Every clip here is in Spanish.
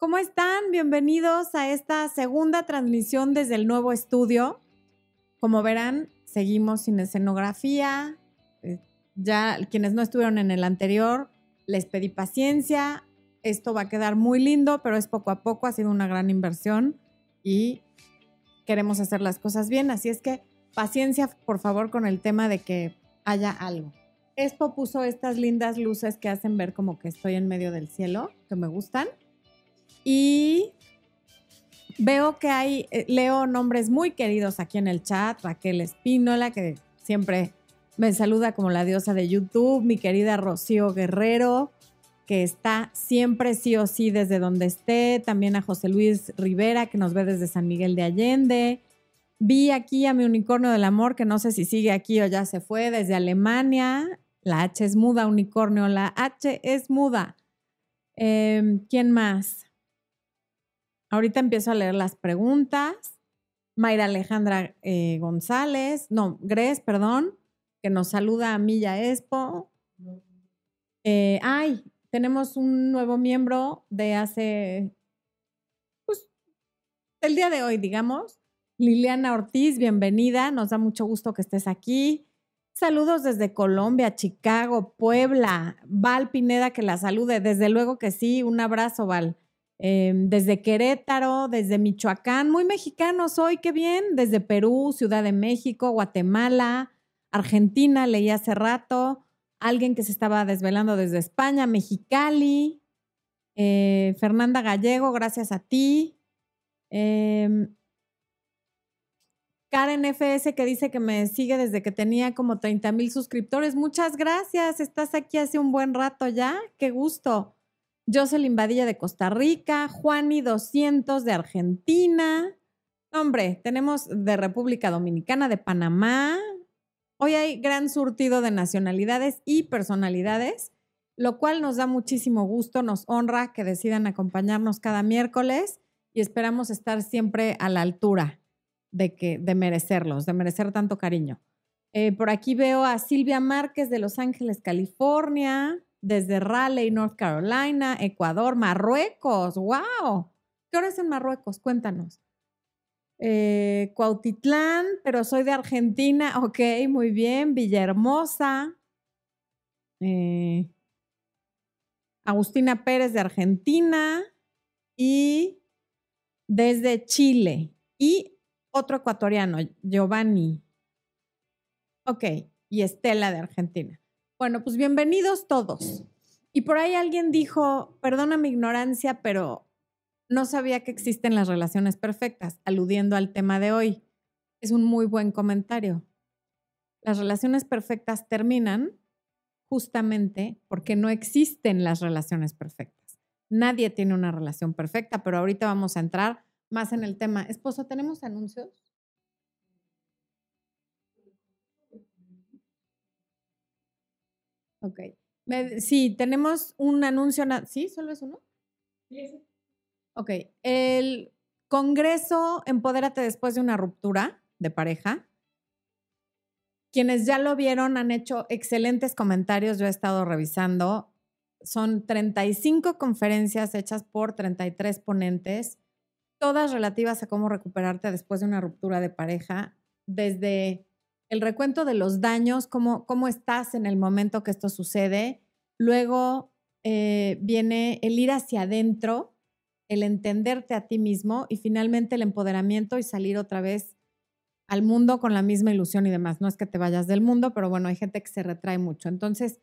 ¿Cómo están? Bienvenidos a esta segunda transmisión desde el nuevo estudio. Como verán, seguimos sin escenografía. Eh, ya quienes no estuvieron en el anterior, les pedí paciencia. Esto va a quedar muy lindo, pero es poco a poco. Ha sido una gran inversión y queremos hacer las cosas bien. Así es que paciencia, por favor, con el tema de que haya algo. Expo puso estas lindas luces que hacen ver como que estoy en medio del cielo, que me gustan. Y veo que hay, eh, leo nombres muy queridos aquí en el chat, Raquel Espínola, que siempre me saluda como la diosa de YouTube, mi querida Rocío Guerrero, que está siempre sí o sí desde donde esté, también a José Luis Rivera, que nos ve desde San Miguel de Allende. Vi aquí a mi unicornio del amor, que no sé si sigue aquí o ya se fue, desde Alemania. La H es muda, unicornio, la H es muda. Em, ¿Quién más? Ahorita empiezo a leer las preguntas. Mayra Alejandra eh, González, no, Gres, perdón, que nos saluda a Milla Expo. Eh, ay, tenemos un nuevo miembro de hace, pues, el día de hoy, digamos. Liliana Ortiz, bienvenida. Nos da mucho gusto que estés aquí. Saludos desde Colombia, Chicago, Puebla. Val Pineda, que la salude. Desde luego que sí. Un abrazo, Val. Em, desde Querétaro, desde Michoacán, muy mexicano soy, qué bien, desde Perú, Ciudad de México, Guatemala, Argentina, leí hace rato, alguien que se estaba desvelando desde España, Mexicali, eh, Fernanda Gallego, gracias a ti. Em, Karen FS que dice que me sigue desde que tenía como 30 mil suscriptores. Muchas gracias, estás aquí hace un buen rato ya, qué gusto. Jocelyn Badilla de Costa Rica, Juani 200 de Argentina. Hombre, tenemos de República Dominicana, de Panamá. Hoy hay gran surtido de nacionalidades y personalidades, lo cual nos da muchísimo gusto, nos honra que decidan acompañarnos cada miércoles y esperamos estar siempre a la altura de, que, de merecerlos, de merecer tanto cariño. Eh, por aquí veo a Silvia Márquez de Los Ángeles, California desde Raleigh, North Carolina, Ecuador, Marruecos. ¡Wow! ¿Qué hora es en Marruecos? Cuéntanos. Eh, Cuautitlán, pero soy de Argentina. Ok, muy bien. Villahermosa. Eh, Agustina Pérez de Argentina. Y desde Chile. Y otro ecuatoriano, Giovanni. Ok, y Estela de Argentina. Bueno, pues bienvenidos todos. Y por ahí alguien dijo, perdona mi ignorancia, pero no sabía que existen las relaciones perfectas, aludiendo al tema de hoy. Es un muy buen comentario. Las relaciones perfectas terminan justamente porque no existen las relaciones perfectas. Nadie tiene una relación perfecta, pero ahorita vamos a entrar más en el tema. Esposo, ¿tenemos anuncios? Ok. sí, tenemos un anuncio. ¿Sí? ¿Solo es uno? Sí. Ok. El Congreso Empodérate después de una ruptura de pareja. Quienes ya lo vieron han hecho excelentes comentarios. Yo he estado revisando. Son 35 conferencias hechas por 33 ponentes, todas relativas a cómo recuperarte después de una ruptura de pareja, desde el recuento de los daños, cómo, cómo estás en el momento que esto sucede. Luego eh, viene el ir hacia adentro, el entenderte a ti mismo y finalmente el empoderamiento y salir otra vez al mundo con la misma ilusión y demás. No es que te vayas del mundo, pero bueno, hay gente que se retrae mucho. Entonces,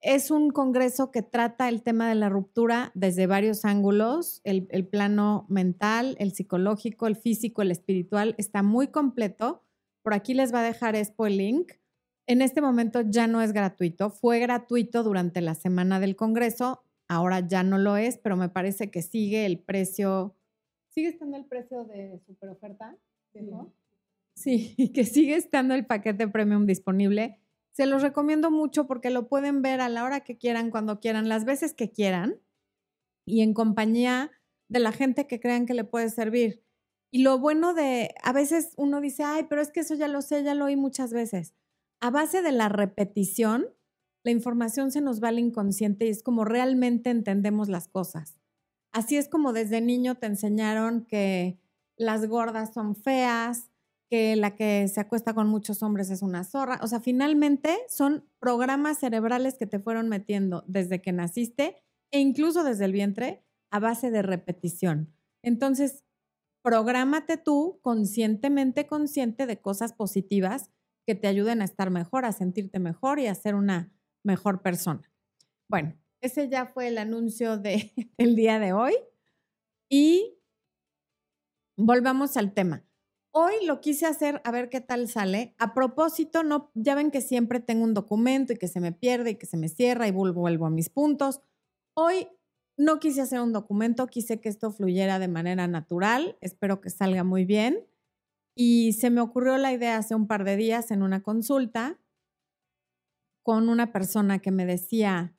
es un congreso que trata el tema de la ruptura desde varios ángulos, el, el plano mental, el psicológico, el físico, el espiritual, está muy completo por aquí les va a dejar Expo el link. En este momento ya no es gratuito. Fue gratuito durante la semana del Congreso. Ahora ya no lo es, pero me parece que sigue el precio. ¿Sigue estando el precio de super oferta? Sí, que sigue estando el paquete premium disponible. Se los recomiendo mucho porque lo pueden ver a la hora que quieran, cuando quieran, las veces que quieran y en compañía de la gente que crean que le puede servir. Y lo bueno de, a veces uno dice, ay, pero es que eso ya lo sé, ya lo oí muchas veces. A base de la repetición, la información se nos va al inconsciente y es como realmente entendemos las cosas. Así es como desde niño te enseñaron que las gordas son feas, que la que se acuesta con muchos hombres es una zorra. O sea, finalmente son programas cerebrales que te fueron metiendo desde que naciste e incluso desde el vientre a base de repetición. Entonces, prográmate tú conscientemente consciente de cosas positivas que te ayuden a estar mejor, a sentirte mejor y a ser una mejor persona. Bueno, ese ya fue el anuncio de, del día de hoy. Y volvamos al tema. Hoy lo quise hacer a ver qué tal sale. A propósito, no, ya ven que siempre tengo un documento y que se me pierde y que se me cierra y vuelvo, vuelvo a mis puntos. Hoy no quise hacer un documento, quise que esto fluyera de manera natural. Espero que salga muy bien. Y se me ocurrió la idea hace un par de días en una consulta con una persona que me decía,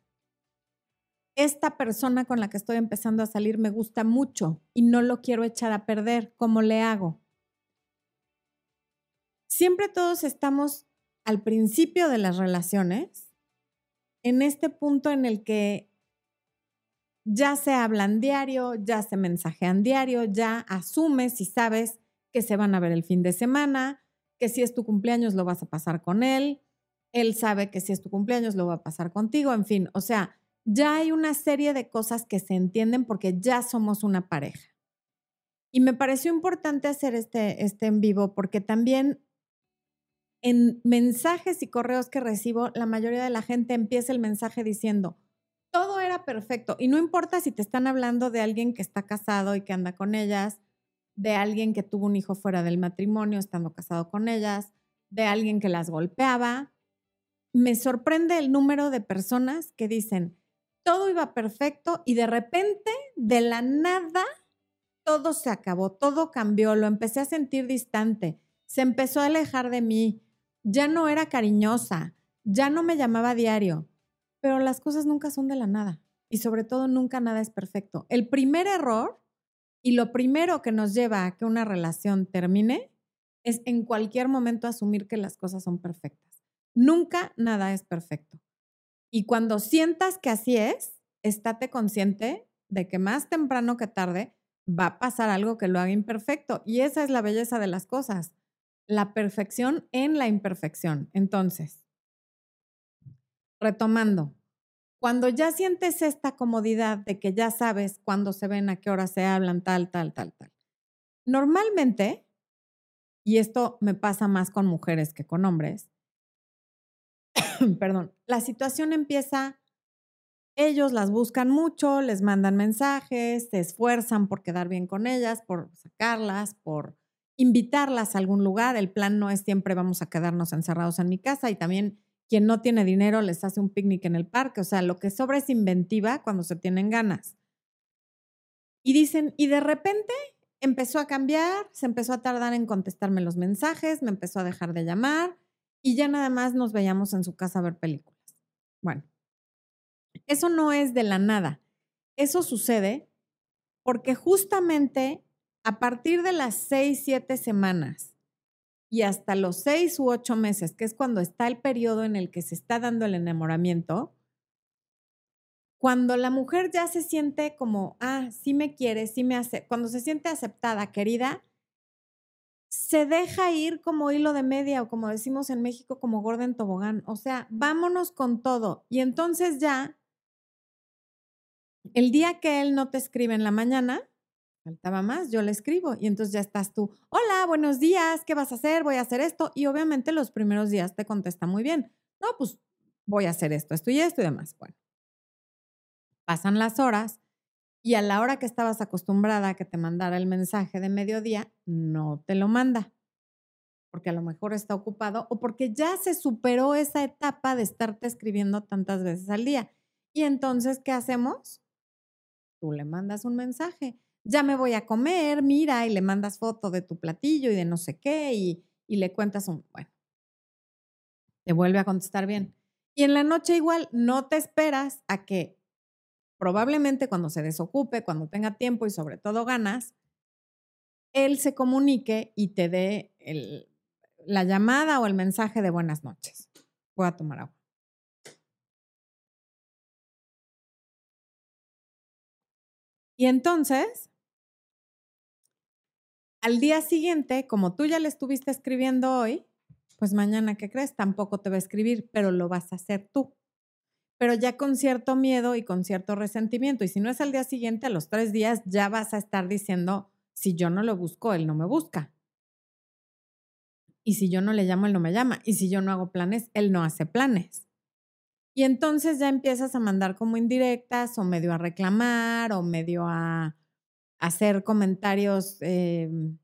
esta persona con la que estoy empezando a salir me gusta mucho y no lo quiero echar a perder, ¿cómo le hago? Siempre todos estamos al principio de las relaciones, en este punto en el que ya se hablan diario, ya se mensajean diario, ya asumes y sabes que se van a ver el fin de semana, que si es tu cumpleaños lo vas a pasar con él, él sabe que si es tu cumpleaños lo va a pasar contigo, en fin, o sea, ya hay una serie de cosas que se entienden porque ya somos una pareja. Y me pareció importante hacer este, este en vivo porque también en mensajes y correos que recibo, la mayoría de la gente empieza el mensaje diciendo, todo era perfecto. Y no importa si te están hablando de alguien que está casado y que anda con ellas, de alguien que tuvo un hijo fuera del matrimonio estando casado con ellas, de alguien que las golpeaba. Me sorprende el número de personas que dicen, todo iba perfecto y de repente, de la nada, todo se acabó, todo cambió, lo empecé a sentir distante, se empezó a alejar de mí, ya no era cariñosa, ya no me llamaba diario, pero las cosas nunca son de la nada y sobre todo nunca nada es perfecto. El primer error y lo primero que nos lleva a que una relación termine es en cualquier momento asumir que las cosas son perfectas. Nunca nada es perfecto. Y cuando sientas que así es, estate consciente de que más temprano que tarde va a pasar algo que lo haga imperfecto. Y esa es la belleza de las cosas, la perfección en la imperfección. Entonces, retomando, cuando ya sientes esta comodidad de que ya sabes cuándo se ven, a qué hora se hablan, tal, tal, tal, tal. Normalmente, y esto me pasa más con mujeres que con hombres, perdón, la situación empieza, ellos las buscan mucho, les mandan mensajes, se esfuerzan por quedar bien con ellas, por sacarlas, por invitarlas a algún lugar. El plan no es siempre vamos a quedarnos encerrados en mi casa y también quien no tiene dinero les hace un picnic en el parque. O sea, lo que sobra es inventiva cuando se tienen ganas. Y dicen, y de repente empezó a cambiar, se empezó a tardar en contestarme los mensajes, me empezó a dejar de llamar, y ya nada más nos veíamos en su casa a ver películas. Bueno, eso no es de la nada. Eso sucede porque justamente a partir de las seis, siete semanas y hasta los seis u ocho meses, que es cuando está el periodo en el que se está dando el enamoramiento, cuando la mujer ya se siente como, ah, sí me quiere, sí me hace, cuando se siente aceptada, querida, se deja ir como hilo de media o como decimos en México, como Gordon Tobogán. O sea, vámonos con todo. Y entonces ya, el día que él no te escribe en la mañana, faltaba más, yo le escribo. Y entonces ya estás tú, hola, buenos días, ¿qué vas a hacer? Voy a hacer esto. Y obviamente los primeros días te contesta muy bien. No, pues voy a hacer esto, esto y esto y demás. Bueno, pasan las horas y a la hora que estabas acostumbrada a que te mandara el mensaje de mediodía, no te lo manda, porque a lo mejor está ocupado o porque ya se superó esa etapa de estarte escribiendo tantas veces al día. Y entonces, ¿qué hacemos? Tú le mandas un mensaje, ya me voy a comer, mira, y le mandas foto de tu platillo y de no sé qué, y, y le cuentas un, bueno, te vuelve a contestar bien. Y en la noche igual, no te esperas a que probablemente cuando se desocupe, cuando tenga tiempo y sobre todo ganas, él se comunique y te dé la llamada o el mensaje de buenas noches. Voy a tomar agua. Y entonces, al día siguiente, como tú ya le estuviste escribiendo hoy, pues mañana, ¿qué crees? Tampoco te va a escribir, pero lo vas a hacer tú. Pero ya con cierto miedo y con cierto resentimiento. Y si no es al día siguiente, a los tres días, ya vas a estar diciendo, si yo no lo busco, él no me busca. Y si yo no le llamo, él no me llama. Y si yo no hago planes, él no hace planes. Y entonces ya empiezas a mandar como indirectas o medio a reclamar o medio a hacer comentarios em,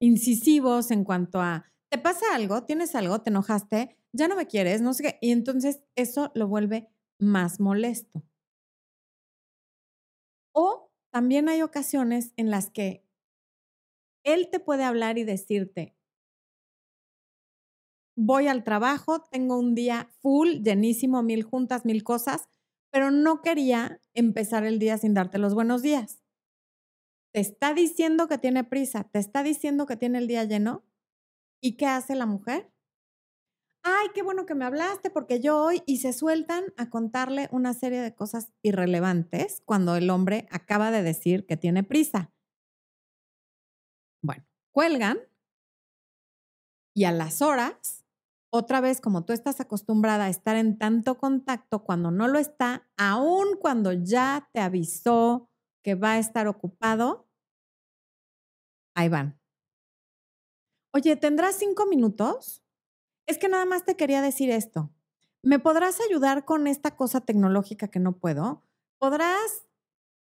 incisivos en cuanto a, ¿te pasa algo? ¿Tienes algo? ¿Te enojaste? ¿Ya no me quieres? No sé qué. Y entonces eso lo vuelve más molesto. O también hay ocasiones en las que él te puede hablar y decirte, voy al trabajo, tengo un día full, llenísimo, mil juntas, mil cosas, pero no quería empezar el día sin darte los buenos días. Te está diciendo que tiene prisa, te está diciendo que tiene el día lleno. ¿Y qué hace la mujer? Ay, qué bueno que me hablaste porque yo hoy y se sueltan a contarle una serie de cosas irrelevantes cuando el hombre acaba de decir que tiene prisa. Bueno, cuelgan y a las horas otra vez, como tú estás acostumbrada a estar en tanto contacto, cuando no lo está, aun cuando ya te avisó que va a estar ocupado, ahí van. Oye, ¿tendrás cinco minutos? Es que nada más te quería decir esto. ¿Me podrás ayudar con esta cosa tecnológica que no puedo? ¿Podrás?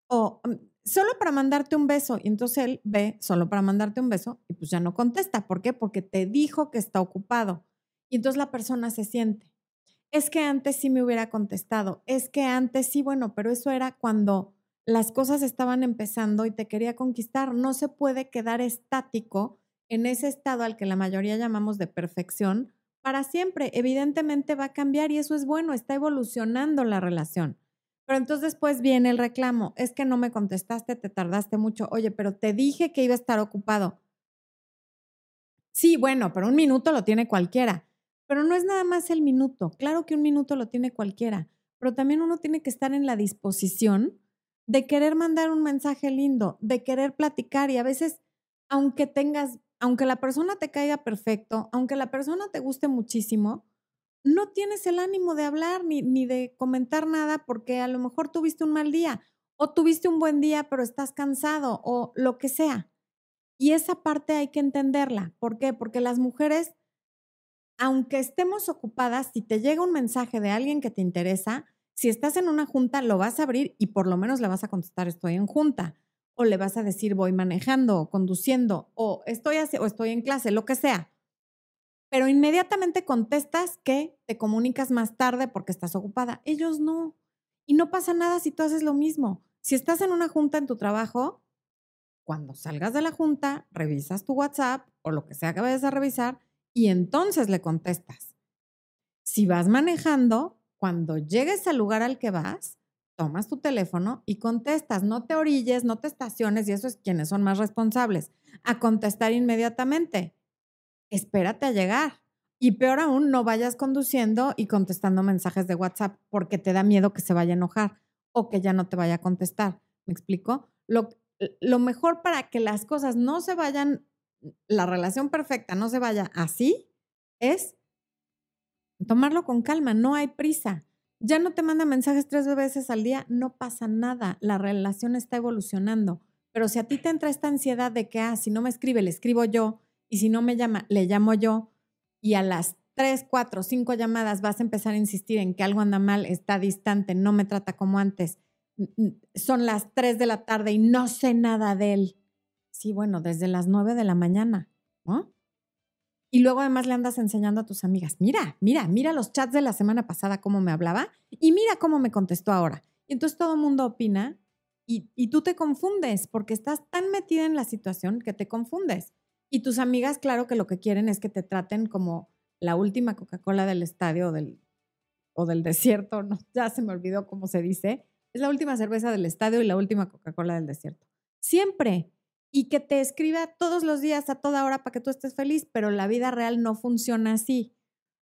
O mm, solo para mandarte un beso. Y entonces él ve solo para mandarte un beso y pues ya no contesta. ¿Por qué? Porque te dijo que está ocupado. Y entonces la persona se siente. Es que antes sí me hubiera contestado. Es que antes sí, bueno, pero eso era cuando las cosas estaban empezando y te quería conquistar. No se puede quedar estático en ese estado al que la mayoría llamamos de perfección para siempre. Evidentemente va a cambiar y eso es bueno, está evolucionando la relación. Pero entonces después viene el reclamo, es que no me contestaste, te tardaste mucho, oye, pero te dije que iba a estar ocupado. Sí, bueno, pero un minuto lo tiene cualquiera. Pero no es nada más el minuto. Claro que un minuto lo tiene cualquiera, pero también uno tiene que estar en la disposición de querer mandar un mensaje lindo, de querer platicar y a veces, aunque tengas, aunque la persona te caiga perfecto, aunque la persona te guste muchísimo, no tienes el ánimo de hablar ni, ni de comentar nada porque a lo mejor tuviste un mal día o tuviste un buen día pero estás cansado o lo que sea. Y esa parte hay que entenderla. ¿Por qué? Porque las mujeres aunque estemos ocupadas, si te llega un mensaje de alguien que te interesa, si estás en una junta, lo vas a abrir y por lo menos le vas a contestar estoy en junta o le vas a decir voy manejando conduciendo o estoy o estoy en clase, lo que sea. Pero inmediatamente contestas que te comunicas más tarde porque estás ocupada. Ellos no. Y no pasa nada si tú haces lo mismo. Si estás en una junta en tu trabajo, cuando salgas de la junta, revisas tu WhatsApp o lo que sea que vayas a revisar y entonces le contestas. Si vas manejando, cuando llegues al lugar al que vas, tomas tu teléfono y contestas. No te orilles, no te estaciones, y eso es quienes son más responsables, a contestar inmediatamente. Espérate a llegar. Y peor aún, no vayas conduciendo y contestando mensajes de WhatsApp porque te da miedo que se vaya a enojar o que ya no te vaya a contestar. ¿Me explico? Lo, lo mejor para que las cosas no se vayan la relación perfecta no se vaya así, es tomarlo con calma, no hay prisa. Ya no te manda mensajes tres veces al día, no pasa nada, la relación está evolucionando. Pero si a ti te entra esta ansiedad de que, ah, si no me escribe, le escribo yo, y si no me llama, le llamo yo, y a las tres, cuatro, cinco llamadas vas a empezar a insistir en que algo anda mal, está distante, no me trata como antes, son las tres de la tarde y no sé nada de él. Sí, bueno, desde las nueve de la mañana, ¿no? Y luego además le andas enseñando a tus amigas, mira, mira, mira los chats de la semana pasada cómo me hablaba y mira cómo me contestó ahora. Y entonces todo el mundo opina y, y tú te confundes porque estás tan metida en la situación que te confundes. Y tus amigas, claro que lo que quieren es que te traten como la última Coca-Cola del estadio o del, o del desierto, no, ya se me olvidó cómo se dice. Es la última cerveza del estadio y la última Coca-Cola del desierto. Siempre y que te escriba todos los días a toda hora para que tú estés feliz, pero la vida real no funciona así.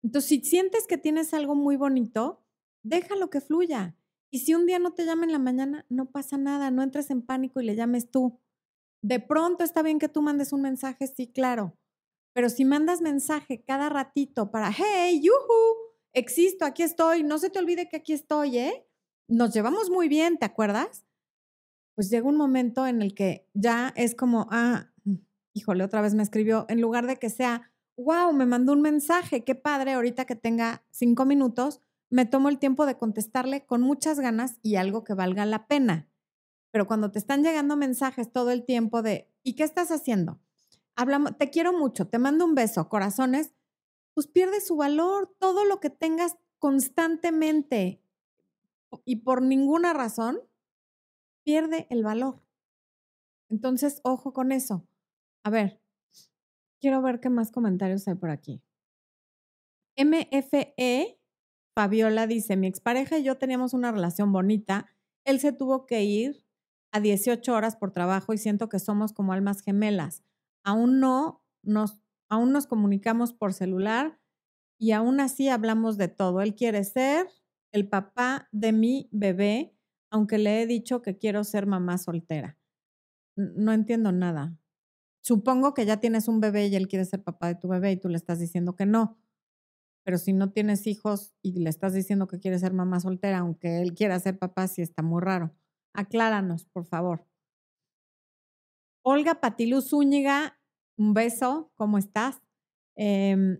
Entonces, si sientes que tienes algo muy bonito, déjalo que fluya. Y si un día no te llama en la mañana, no pasa nada, no entres en pánico y le llames tú. De pronto está bien que tú mandes un mensaje, sí, claro. Pero si mandas mensaje cada ratito para, hey, yuhu, existo, aquí estoy, no se te olvide que aquí estoy, ¿eh? Nos llevamos muy bien, ¿te acuerdas? Pues llega un momento en el que ya es como, ah, híjole, otra vez me escribió, en lugar de que sea, wow, me mandó un mensaje, qué padre, ahorita que tenga cinco minutos, me tomo el tiempo de contestarle con muchas ganas y algo que valga la pena. Pero cuando te están llegando mensajes todo el tiempo de, ¿y qué estás haciendo? Hablamos, te quiero mucho, te mando un beso, corazones, pues pierde su valor. Todo lo que tengas constantemente y por ninguna razón, pierde el valor. Entonces, ojo con eso. A ver, quiero ver qué más comentarios hay por aquí. MFE Fabiola dice, mi expareja y yo teníamos una relación bonita. Él se tuvo que ir a 18 horas por trabajo y siento que somos como almas gemelas. Aún no nos, aún nos comunicamos por celular y aún así hablamos de todo. Él quiere ser el papá de mi bebé, aunque le he dicho que quiero ser mamá soltera. No entiendo nada. Supongo que ya tienes un bebé y él quiere ser papá de tu bebé y tú le estás diciendo que no. Pero si no tienes hijos y le estás diciendo que quiere ser mamá soltera, aunque él quiera ser papá, sí está muy raro. Acláranos, por favor. Olga Patilú Zúñiga, un beso, ¿cómo estás? Eh,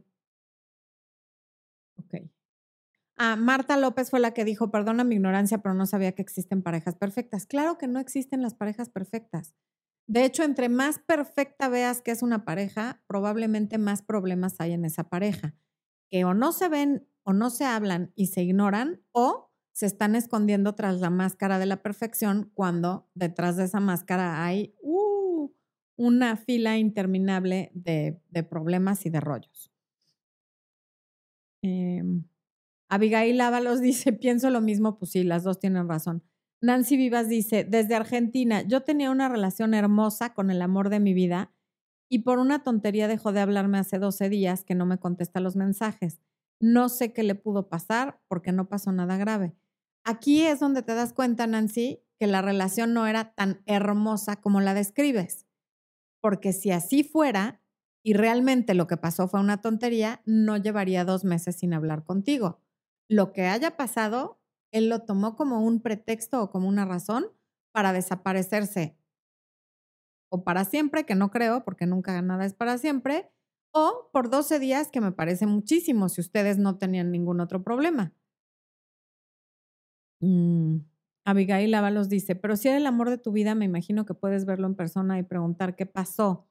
ok. Ah, Marta López fue la que dijo, perdona mi ignorancia, pero no sabía que existen parejas perfectas. Claro que no existen las parejas perfectas. De hecho, entre más perfecta veas que es una pareja, probablemente más problemas hay en esa pareja que o no se ven o no se hablan y se ignoran o se están escondiendo tras la máscara de la perfección cuando detrás de esa máscara hay uh, una fila interminable de, problemas y de rollos. Em, Abigail Ábalos dice, pienso lo mismo, pues sí, las dos tienen razón. Nancy Vivas dice, desde Argentina, yo tenía una relación hermosa con el amor de mi vida y por una tontería dejó de hablarme hace 12 días que no me contesta los mensajes. No sé qué le pudo pasar porque no pasó nada grave. Aquí es donde te das cuenta, Nancy, que la relación no era tan hermosa como la describes. Porque si así fuera y realmente lo que pasó fue una tontería, no llevaría dos meses sin hablar contigo. Lo que haya pasado, él lo tomó como un pretexto o como una razón para desaparecerse o para siempre, que no creo, porque nunca nada es para siempre, o por 12 días, que me parece muchísimo si ustedes no tenían ningún otro problema. Mm, Abigail Ábalos dice, pero si era el amor de tu vida, me imagino que puedes verlo en persona y preguntar qué pasó.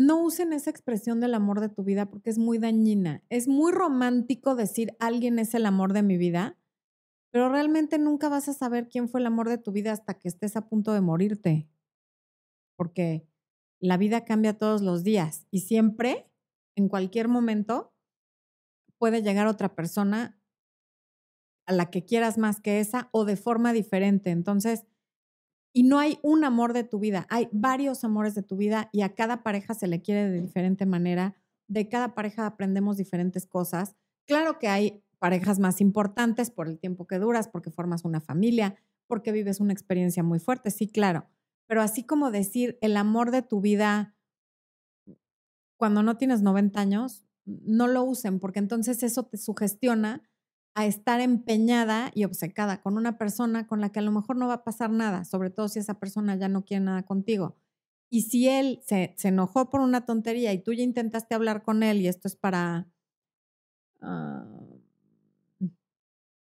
No usen esa expresión del amor de tu vida porque es muy dañina. Es muy romántico decir alguien es el amor de mi vida, pero realmente nunca vas a saber quién fue el amor de tu vida hasta que estés a punto de morirte. Porque la vida cambia todos los días y siempre, en cualquier momento, puede llegar otra persona a la que quieras más que esa o de forma diferente. Entonces, y no hay un amor de tu vida, hay varios amores de tu vida y a cada pareja se le quiere de diferente manera. De cada pareja aprendemos diferentes cosas. Claro que hay parejas más importantes por el tiempo que duras, porque formas una familia, porque vives una experiencia muy fuerte, sí, claro. Pero así como decir el amor de tu vida cuando no tienes 90 años, no lo usen, porque entonces eso te sugestiona a estar empeñada y obcecada con una persona con la que a lo mejor no va a pasar nada, sobre todo si esa persona ya no quiere nada contigo. Y si él se, enojó por una tontería y tú ya intentaste hablar con él, y esto es para, ah,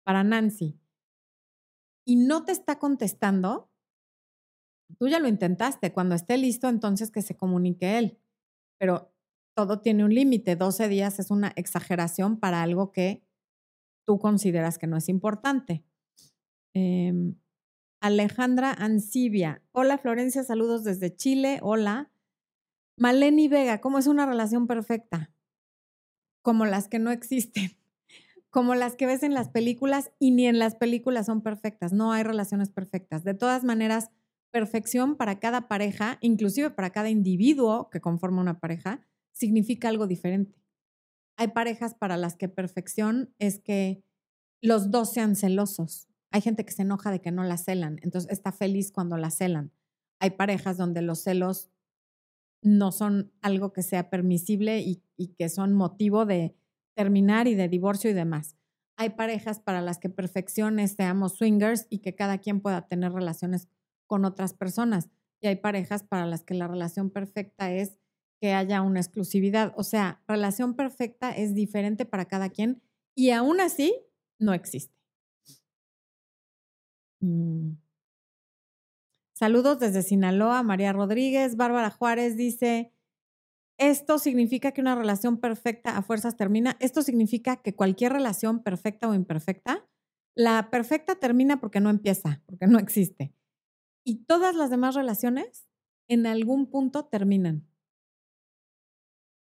para Nancy y no te está contestando, tú ya lo intentaste. Cuando esté listo, entonces que se comunique él. Pero todo tiene un límite. 12 días es una exageración para algo que tú consideras que no es importante. Em, Alejandra Ancibia. Hola Florencia, saludos desde Chile. Hola. Maleni Vega, ¿cómo es una relación perfecta? Como las que no existen como las que ves en las películas y ni en las películas son perfectas, no hay relaciones perfectas. De todas maneras, perfección para cada pareja, inclusive para cada individuo que conforma una pareja, significa algo diferente. Hay parejas para las que perfección es que los dos sean celosos. Hay gente que se enoja de que no la celan, entonces está feliz cuando la celan. Hay parejas donde los celos no son algo que sea permisible y, que son motivo de terminar y de divorcio y demás. Hay parejas para las que perfección es seamos swingers y que cada quien pueda tener relaciones con otras personas. Y hay parejas para las que la relación perfecta es que haya una exclusividad. O sea, relación perfecta es diferente para cada quien y aún así no existe. Mm. Saludos desde Sinaloa, María Rodríguez. Bárbara Juárez dice, esto significa que una relación perfecta a fuerzas termina. Esto significa que cualquier relación perfecta o imperfecta, la perfecta termina porque no empieza, porque no existe. Y todas las demás relaciones en algún punto terminan.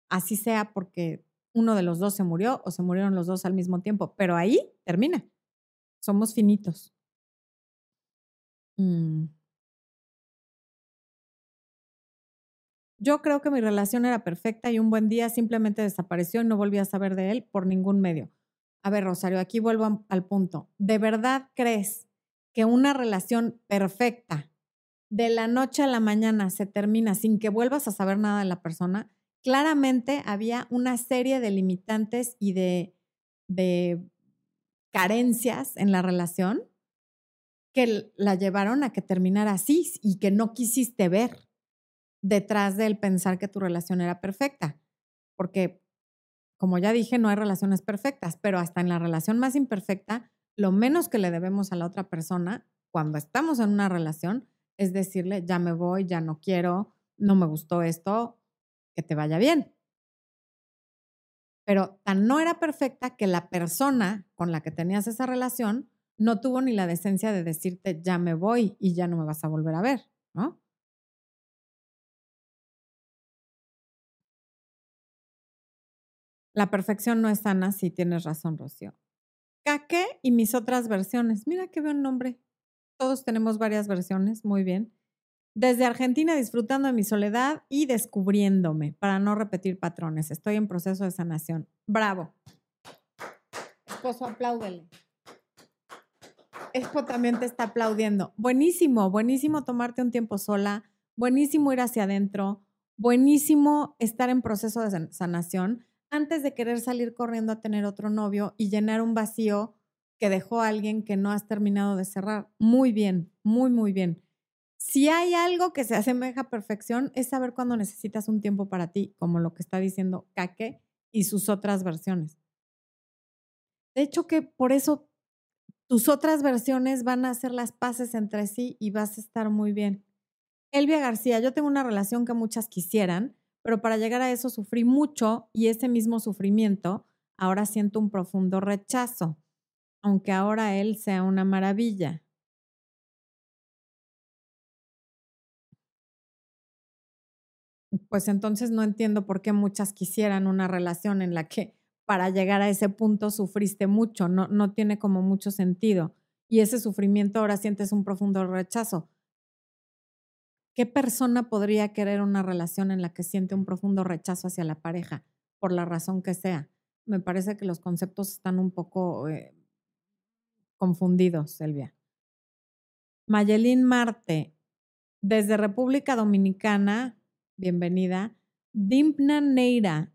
Así sea porque uno de los dos se murió o se murieron los dos al mismo tiempo, pero ahí termina. Somos finitos. Mm. Yo creo que mi relación era perfecta y un buen día simplemente desapareció y no volví a saber de él por ningún medio. A ver, Rosario, aquí vuelvo al punto. ¿De verdad crees que una relación perfecta de la noche a la mañana se termina sin que vuelvas a saber nada de la persona? Claramente había una serie de limitantes y de, de carencias en la relación que la llevaron a que terminara así y que no quisiste ver detrás del pensar que tu relación era perfecta. Porque, como ya dije, no hay relaciones perfectas, pero hasta en la relación más imperfecta, lo menos que le debemos a la otra persona cuando estamos en una relación es decirle, ya me voy, ya no quiero, no me gustó esto, que te vaya bien. Pero tan no era perfecta que la persona con la que tenías esa relación no tuvo ni la decencia de decirte, ya me voy y ya no me vas a volver a ver, ¿no? La perfección no es sana, sí tienes razón, Rocío. Caque y mis otras versiones. Mira qué buen nombre. Todos tenemos varias versiones, muy bien. Desde Argentina disfrutando de mi soledad y descubriéndome para no repetir patrones. Estoy en proceso de sanación. Bravo. Esposo, apláudele. Espo también te está aplaudiendo. Buenísimo, buenísimo tomarte un tiempo sola, buenísimo ir hacia adentro, buenísimo estar en proceso de sanación antes de querer salir corriendo a tener otro novio y llenar un vacío que dejó alguien que no has terminado de cerrar. Muy bien, muy, muy bien. Si hay algo que se asemeja a perfección, es saber cuándo necesitas un tiempo para ti, como lo que está diciendo Kake y sus otras versiones. De hecho, que por eso tus otras versiones van a hacer las paces entre sí y vas a estar muy bien. Elvia García, yo tengo una relación que muchas quisieran, pero para llegar a eso sufrí mucho y ese mismo sufrimiento ahora siento un profundo rechazo, aunque ahora él sea una maravilla. Pues entonces no entiendo por qué muchas quisieran una relación en la que para llegar a ese punto sufriste mucho, no, no tiene como mucho sentido. Y ese sufrimiento ahora sientes un profundo rechazo. ¿Qué persona podría querer una relación en la que siente un profundo rechazo hacia la pareja, por la razón que sea? Me parece que los conceptos están un poco eh, confundidos, Selvia. Mayelín Marte, desde República Dominicana, bienvenida. Dimpna Neira,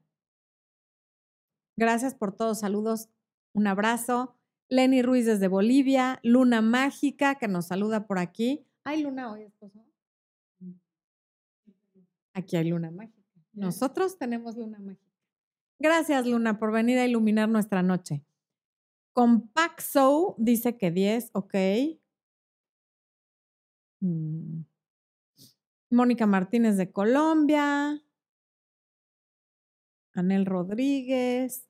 gracias por todos, saludos, un abrazo. Lenny Ruiz desde Bolivia, Luna Mágica, que nos saluda por aquí. Ay, Luna, hoy esposo. Aquí hay luna mágica. Nosotros tenemos luna mágica. Gracias, Luna, por venir a iluminar nuestra noche. Compacto dice que 10, ok. Mm. Mónica Martínez de Colombia. Anel Rodríguez.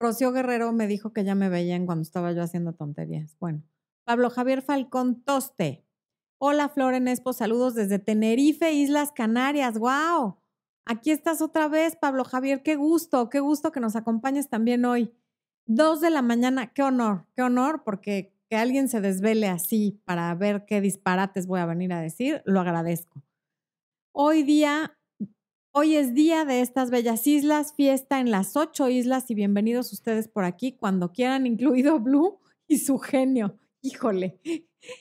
Rocío Guerrero me dijo que ya me veían cuando estaba yo haciendo tonterías. Bueno, Pablo Javier Falcón Toste. Hola, Flor Enespo, saludos desde Tenerife, Islas Canarias. ¡Wow! Aquí estás otra vez, Pablo Javier. Qué gusto, qué gusto que nos acompañes también hoy. Dos de la mañana, qué honor, qué honor, porque que alguien se desvele así para ver qué disparates voy a venir a decir, lo agradezco. Hoy día, Hoy es día de estas bellas islas, fiesta en las ocho islas y bienvenidos ustedes por aquí cuando quieran, incluido Blue y su genio. Híjole,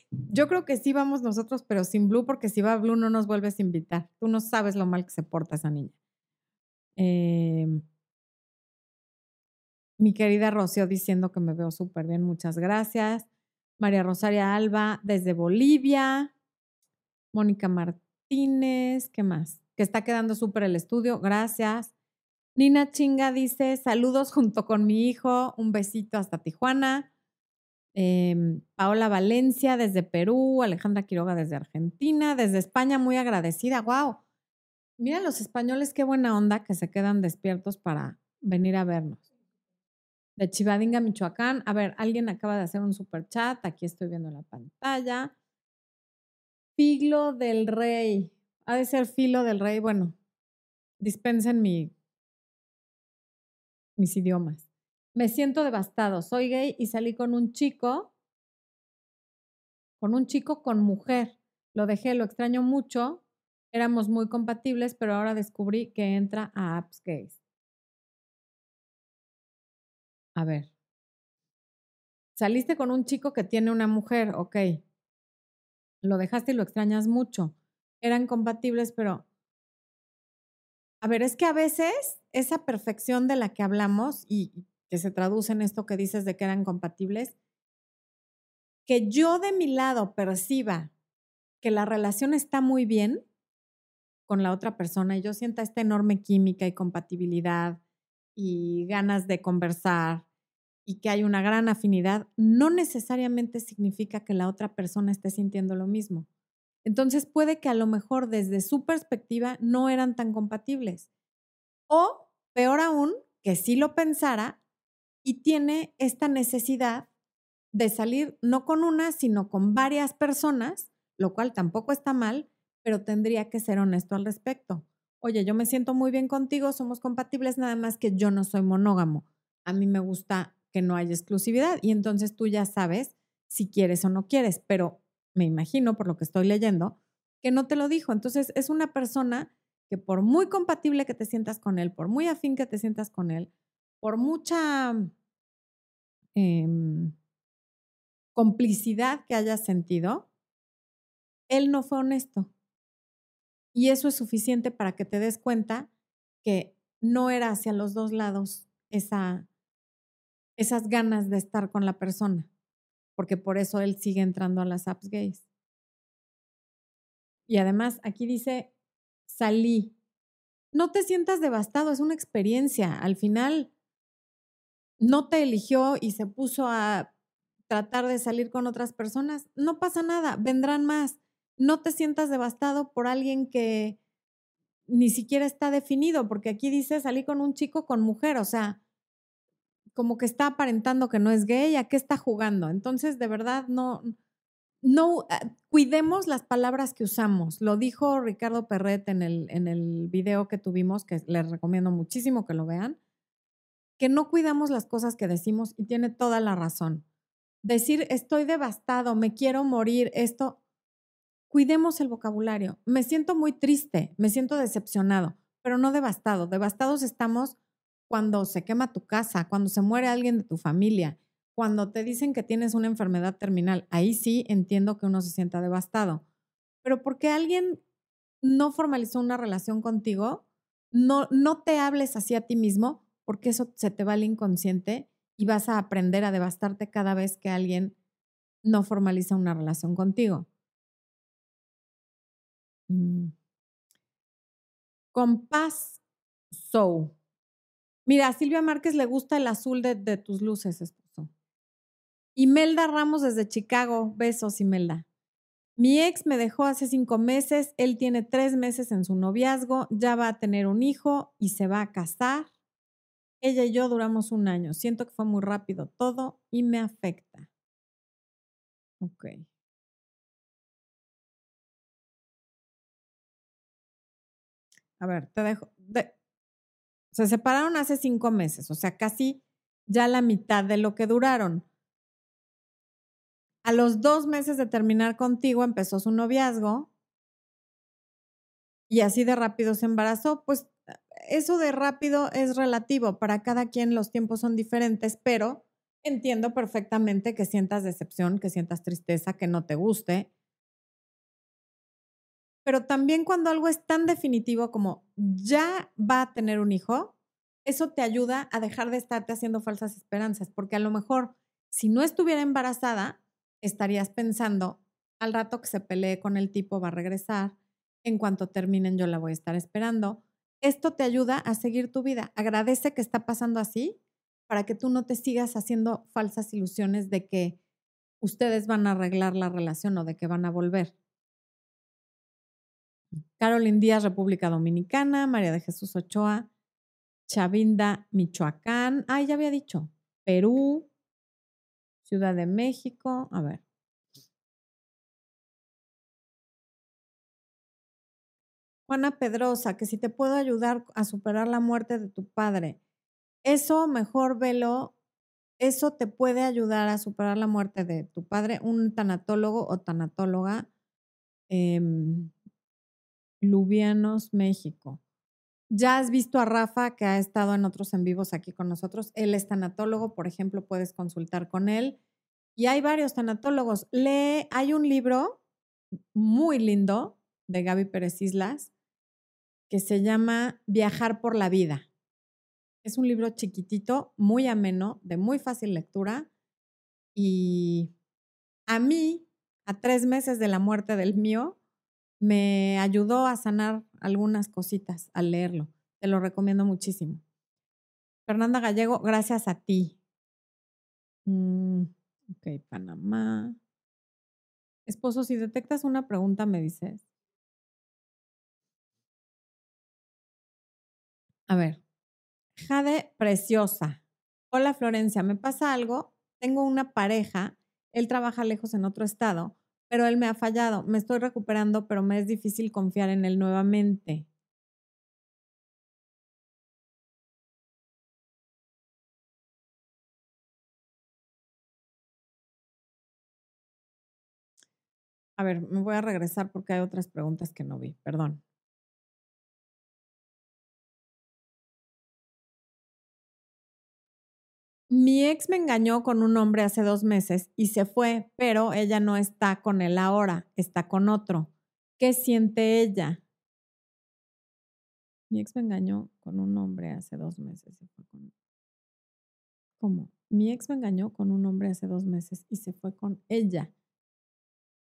yo creo que sí vamos nosotros, pero sin Blue, porque si va Blue no nos vuelves a invitar. Tú no sabes lo mal que se porta esa niña. Em, mi querida Rocío diciendo que me veo súper bien, muchas gracias. María Rosaria Alba desde Bolivia. Mónica Martínez, ¿qué más? Que está quedando súper el estudio, gracias. Nina Chinga dice, saludos junto con mi hijo, un besito hasta Tijuana. Em, Paola Valencia desde Perú, Alejandra Quiroga desde Argentina, desde España, muy agradecida. ¡Wow! Mira los españoles, qué buena onda que se quedan despiertos para venir a vernos. De Chivadinga, Michoacán. A ver, alguien acaba de hacer un super chat. Aquí estoy viendo la pantalla. Filo del Rey. Ha de ser Filo del Rey. Bueno, dispensen mi, mis idiomas. Me siento devastado. Soy gay y salí con un chico, con un chico con mujer. Lo dejé, lo extraño mucho. Éramos muy compatibles, pero ahora descubrí que entra a apps gays. A ver. Saliste con un chico que tiene una mujer, ok lo dejaste y lo extrañas mucho. Eran compatibles, pero... A ver, es que a veces esa perfección de la que hablamos y que se traduce en esto que dices de que eran compatibles, que yo de mi lado perciba que la relación está muy bien con la otra persona y yo sienta esta enorme química y compatibilidad y ganas de conversar y que hay una gran afinidad, no necesariamente significa que la otra persona esté sintiendo lo mismo. Entonces puede que a lo mejor desde su perspectiva no eran tan compatibles. O, peor aún, que sí lo pensara y tiene esta necesidad de salir no con una, sino con varias personas, lo cual tampoco está mal, pero tendría que ser honesto al respecto. Oye, yo me siento muy bien contigo, somos compatibles, nada más que yo no soy monógamo. A mí me gusta que no hay exclusividad y entonces tú ya sabes si quieres o no quieres, pero me imagino por lo que estoy leyendo que no te lo dijo. Entonces es una persona que por muy compatible que te sientas con él, por muy afín que te sientas con él, por mucha em, complicidad que hayas sentido, él no fue honesto. Y eso es suficiente para que te des cuenta que no era hacia los dos lados esa esas ganas de estar con la persona, porque por eso él sigue entrando a las apps gays. Y además, aquí dice, salí. No te sientas devastado, es una experiencia. Al final, no te eligió y se puso a tratar de salir con otras personas. No pasa nada, vendrán más. No te sientas devastado por alguien que ni siquiera está definido, porque aquí dice salí con un chico con mujer, o sea, como que está aparentando que no es gay, ¿a qué está jugando? Entonces, de verdad, no, no, ah, cuidemos las palabras que usamos. Lo dijo Ricardo Perret en el, en el video que tuvimos, que les recomiendo muchísimo que lo vean, que no cuidamos las cosas que decimos y tiene toda la razón. Decir, estoy devastado, me quiero morir, esto, cuidemos el vocabulario. Me siento muy triste, me siento decepcionado, pero no devastado. Devastados estamos cuando se quema tu casa, cuando se muere alguien de tu familia, cuando te dicen que tienes una enfermedad terminal, ahí sí entiendo que uno se sienta devastado. Pero porque alguien no formalizó una relación contigo, no, no te hables así a ti mismo, porque eso se te va al inconsciente y vas a aprender a devastarte cada vez que alguien no formaliza una relación contigo. Mm. Compás So. Mira, a Silvia Márquez le gusta el azul de, tus luces, esposo. Imelda Ramos desde Chicago. Besos, Imelda. Mi ex me dejó hace cinco meses, él tiene tres meses en su noviazgo, ya va a tener un hijo y se va a casar. Ella y yo duramos un año. Siento que fue muy rápido todo y me afecta. Ok. A ver, te dejo. Se separaron hace cinco meses, o sea, casi ya la mitad de lo que duraron. A los dos meses de terminar contigo empezó su noviazgo y así de rápido se embarazó, pues eso de rápido es relativo, para cada quien los tiempos son diferentes, pero entiendo perfectamente que sientas decepción, que sientas tristeza, que no te guste. Pero también cuando algo es tan definitivo como ya va a tener un hijo, eso te ayuda a dejar de estarte haciendo falsas esperanzas, porque a lo mejor si no estuviera embarazada, estarías pensando, al rato que se pelee con el tipo va a regresar, en cuanto terminen yo la voy a estar esperando. Esto te ayuda a seguir tu vida. Agradece que está pasando así para que tú no te sigas haciendo falsas ilusiones de que ustedes van a arreglar la relación o de que van a volver. Carolyn Díaz, República Dominicana, María de Jesús Ochoa, Chavinda, Michoacán, ah, ya había dicho, Perú, Ciudad de México, a ver. Juana Pedrosa, que si te puedo ayudar a superar la muerte de tu padre, eso mejor velo, eso te puede ayudar a superar la muerte de tu padre, un tanatólogo o tanatóloga, em, Lubianos, México. Ya has visto a Rafa, que ha estado en otros en vivos aquí con nosotros. Él es tanatólogo, por ejemplo, puedes consultar con él. Y hay varios tanatólogos. Lee, hay un libro muy lindo de Gaby Pérez Islas que se llama Viajar por la vida. Es un libro chiquitito, muy ameno, de muy fácil lectura. Y a mí, a tres meses de la muerte del mío, me ayudó a sanar algunas cositas al leerlo. Te lo recomiendo muchísimo. Fernanda Gallego, gracias a ti. Mm, ok, Panamá. Esposo, si detectas una pregunta, me dices. A ver, Jade Preciosa. Hola Florencia, me pasa algo. Tengo una pareja, él trabaja lejos en otro estado, pero él me ha fallado. Me estoy recuperando, pero me es difícil confiar en él nuevamente. A ver, me voy a regresar porque hay otras preguntas que no vi. Perdón. Mi ex me engañó con un hombre hace dos meses y se fue, pero ella no está con él ahora, está con otro. ¿Qué siente ella? Mi ex me engañó con un hombre hace dos meses. Y fue. ¿Cómo? Mi ex me engañó con un hombre hace dos meses y se fue con ella.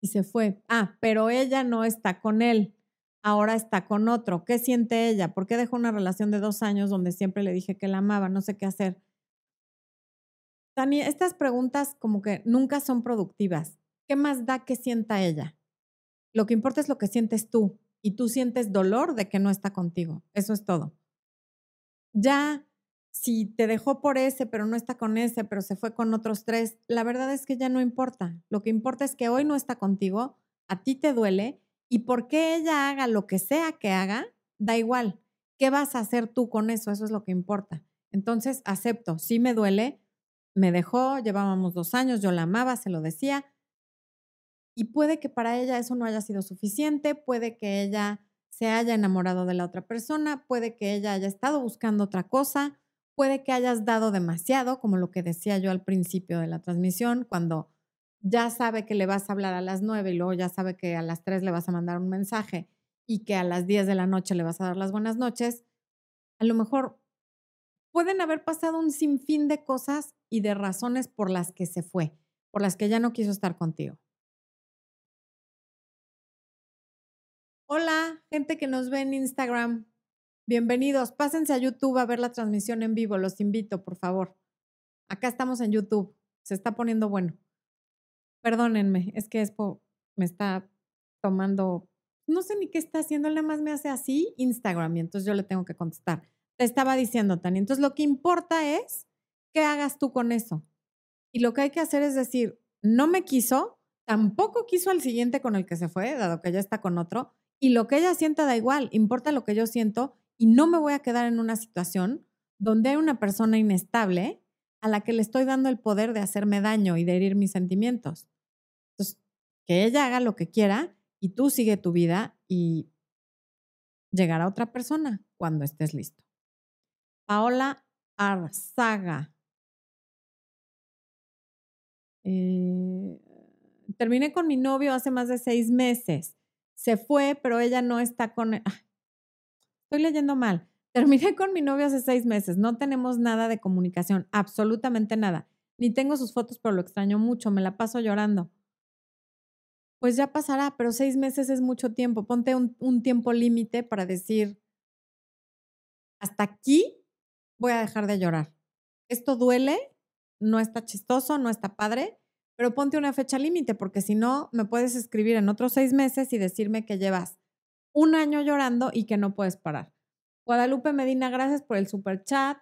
Y se fue. Ah, pero ella no está con él. Ahora está con otro. ¿Qué siente ella? ¿Por qué dejó una relación de dos años donde siempre le dije que la amaba? No sé qué hacer. Estas preguntas como que nunca son productivas. ¿Qué más da que sienta ella? Lo que importa es lo que sientes tú y tú sientes dolor de que no está contigo. Eso es todo. Ya, si te dejó por ese, pero no está con ese, pero se fue con otros tres, la verdad es que ya no importa. Lo que importa es que hoy no está contigo, a ti te duele y porque ella haga lo que sea que haga, da igual. ¿Qué vas a hacer tú con eso? Eso es lo que importa. Entonces, acepto, sí me duele, me dejó, llevábamos dos años, yo la amaba, se lo decía. Y puede que para ella eso no haya sido suficiente, puede que ella se haya enamorado de la otra persona, puede que ella haya estado buscando otra cosa, puede que hayas dado demasiado, como lo que decía yo al principio de la transmisión, cuando ya sabe que le vas a hablar a las nueve y luego ya sabe que a las tres le vas a mandar un mensaje y que a las diez de la noche le vas a dar las buenas noches, a lo mejor pueden haber pasado un sinfín de cosas y de razones por las que se fue, por las que ya no quiso estar contigo. Hola, gente que nos ve en Instagram. Bienvenidos. Pásense a YouTube a ver la transmisión en vivo. Los invito, por favor. Acá estamos en YouTube. Se está poniendo bueno. Perdónenme, es que me está tomando, no sé ni qué está haciendo, nada más me hace así Instagram y entonces yo le tengo que contestar. Te estaba diciendo, Tania. Entonces, lo que importa es qué hagas tú con eso. Y lo que hay que hacer es decir, no me quiso, tampoco quiso al siguiente con el que se fue, dado que ya está con otro, y lo que ella sienta da igual, importa lo que yo siento y no me voy a quedar en una situación donde hay una persona inestable a la que le estoy dando el poder de hacerme daño y de herir mis sentimientos. Entonces, que ella haga lo que quiera y tú sigue tu vida y llegará otra persona cuando estés listo. Paola Arzaga. Eh, terminé con mi novio hace más de seis meses. Se fue, pero ella no está con... estoy leyendo mal. Terminé con mi novio hace seis meses. No tenemos nada de comunicación, absolutamente nada. Ni tengo sus fotos, pero lo extraño mucho. Me la paso llorando. Pues ya pasará, pero seis meses es mucho tiempo. Ponte un tiempo límite para decir, hasta aquí voy a dejar de llorar. Esto duele, no está chistoso, no está padre, pero ponte una fecha límite, porque si no, me puedes escribir en otros seis meses y decirme que llevas un año llorando y que no puedes parar. Guadalupe Medina, gracias por el super chat.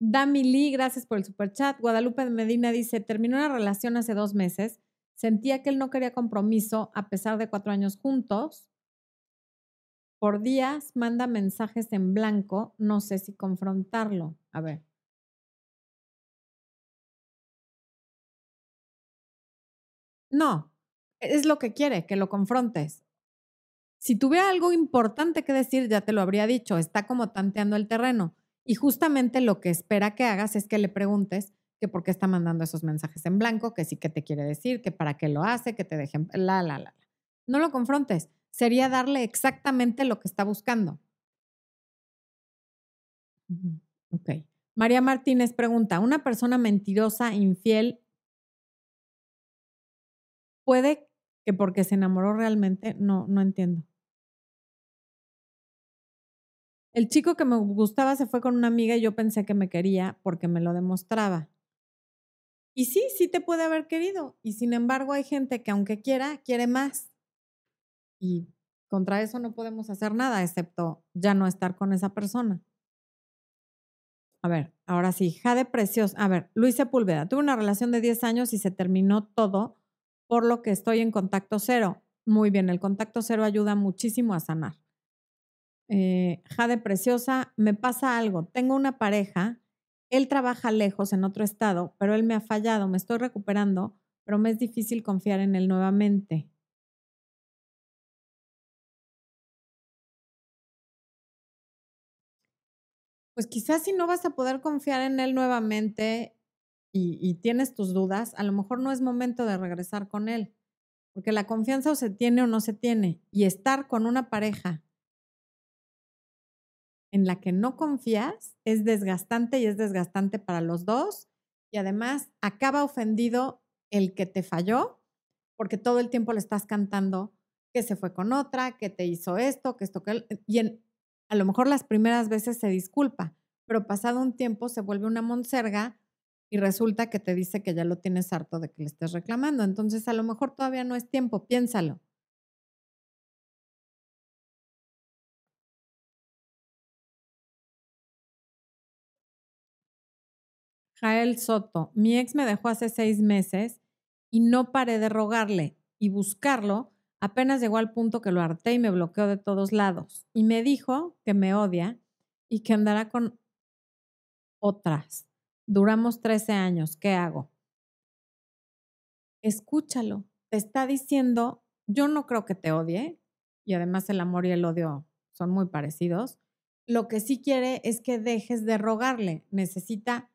Dami Lee, gracias por el super chat. Guadalupe Medina dice, terminó una relación hace dos meses. Sentía que él no quería compromiso a pesar de cuatro años juntos por días manda mensajes en blanco, no sé si confrontarlo. A ver. No, es lo que quiere, que lo confrontes. Si tuviera algo importante que decir, ya te lo habría dicho, está como tanteando el terreno. Y justamente lo que espera que hagas es que le preguntes que por qué está mandando esos mensajes en blanco, que sí que te quiere decir, que para qué lo hace, que te dejen, la, la, la. No lo confrontes sería darle exactamente lo que está buscando. Ok. María Martínez pregunta, ¿una persona mentirosa, infiel, puede que porque se enamoró realmente? No, no entiendo. El chico que me gustaba se fue con una amiga y yo pensé que me quería porque me lo demostraba. Y sí, sí te puede haber querido. Y sin embargo hay gente que aunque quiera, quiere más. Y contra eso no podemos hacer nada, excepto ya no estar con esa persona. A ver, ahora sí, Jade Preciosa. A ver, Luis Sepúlveda. Tuve una relación de 10 años y se terminó todo, por lo que estoy en contacto cero. Muy bien, el contacto cero ayuda muchísimo a sanar. Eh, Jade Preciosa, me pasa algo. Tengo una pareja, él trabaja lejos en otro estado, pero él me ha fallado, me estoy recuperando, pero me es difícil confiar en él nuevamente. Pues quizás si no vas a poder confiar en él nuevamente y, tienes tus dudas, a lo mejor no es momento de regresar con él, porque la confianza o se tiene o no se tiene. Y estar con una pareja en la que no confías es desgastante y es desgastante para los dos. Y además acaba ofendido el que te falló, porque todo el tiempo le estás cantando que se fue con otra, que te hizo esto, que esto, que... Y en, a lo mejor las primeras veces se disculpa, pero pasado un tiempo se vuelve una monserga y resulta que te dice que ya lo tienes harto de que le estés reclamando. Entonces, a lo mejor todavía no es tiempo, piénsalo. Jael Soto, mi ex me dejó hace seis meses y no paré de rogarle y buscarlo Apenas llegó al punto que lo harté y me bloqueó de todos lados. Y me dijo que me odia y que andará con otras. Duramos 13 años. ¿Qué hago? Escúchalo. Te está diciendo, yo no creo que te odie. Y además el amor y el odio son muy parecidos. Lo que sí quiere es que dejes de rogarle. Necesita...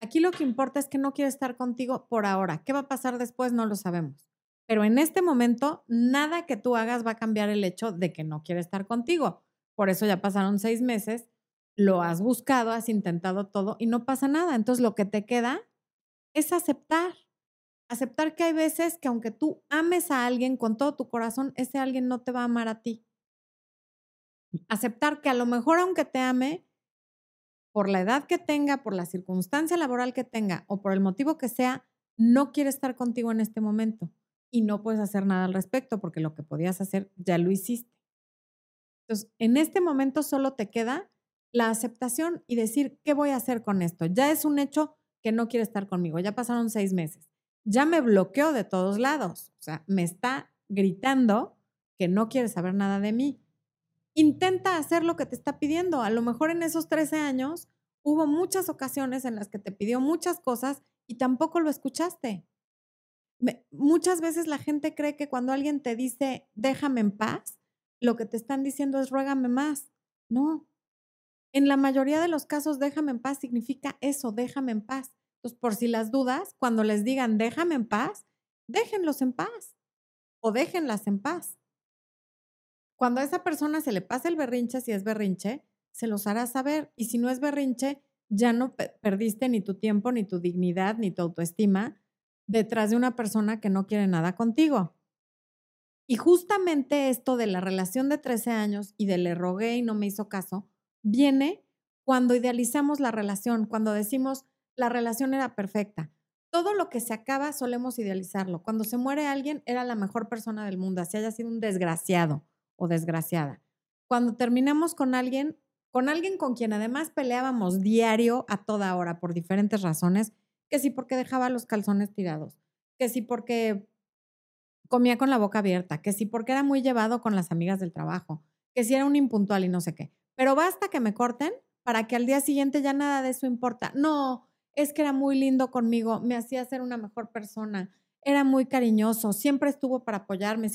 Aquí lo que importa es que no quiere estar contigo por ahora. ¿Qué va a pasar después? No lo sabemos. Pero en este momento, nada que tú hagas va a cambiar el hecho de que no quiere estar contigo. Por eso ya pasaron seis meses, lo has buscado, has intentado todo y no pasa nada. Entonces lo que te queda es aceptar. Aceptar que hay veces que aunque tú ames a alguien con todo tu corazón, ese alguien no te va a amar a ti. Aceptar que a lo mejor aunque te ame, por la edad que tenga, por la circunstancia laboral que tenga o por el motivo que sea, no quiere estar contigo en este momento y no puedes hacer nada al respecto porque lo que podías hacer ya lo hiciste. Entonces, en este momento solo te queda la aceptación y decir, ¿qué voy a hacer con esto? Ya es un hecho que no quiere estar conmigo, ya pasaron seis meses, ya me bloqueó de todos lados, o sea, me está gritando que no quiere saber nada de mí. Intenta hacer lo que te está pidiendo. A lo mejor en esos 13 años hubo muchas ocasiones en las que te pidió muchas cosas y tampoco lo escuchaste muchas veces la gente cree que cuando alguien te dice, déjame en paz, lo que te están diciendo es ruégame más. No. En la mayoría de los casos, déjame en paz significa eso, déjame en paz. Entonces, por si las dudas, cuando les digan déjame en paz, déjenlos en paz o déjenlas en paz. Cuando a esa persona se le pasa el berrinche, si es berrinche, se los hará saber. Y si no es berrinche, ya no perdiste ni tu tiempo, ni tu dignidad, ni tu autoestima detrás de una persona que no quiere nada contigo. Y justamente esto de la relación de 13 años y de le rogué y no me hizo caso, viene cuando idealizamos la relación, cuando decimos la relación era perfecta. Todo lo que se acaba solemos idealizarlo. Cuando se muere alguien, era la mejor persona del mundo, así haya sido un desgraciado o desgraciada. Cuando terminamos con alguien, con alguien con quien además peleábamos diario a toda hora por diferentes razones, que sí porque dejaba los calzones tirados, que sí porque comía con la boca abierta, que sí porque era muy llevado con las amigas del trabajo, que sí era un impuntual y no sé qué. Pero basta que me corten para que al día siguiente ya nada de eso importa. No, es que era muy lindo conmigo, me hacía ser una mejor persona, era muy cariñoso, siempre estuvo para apoyarme.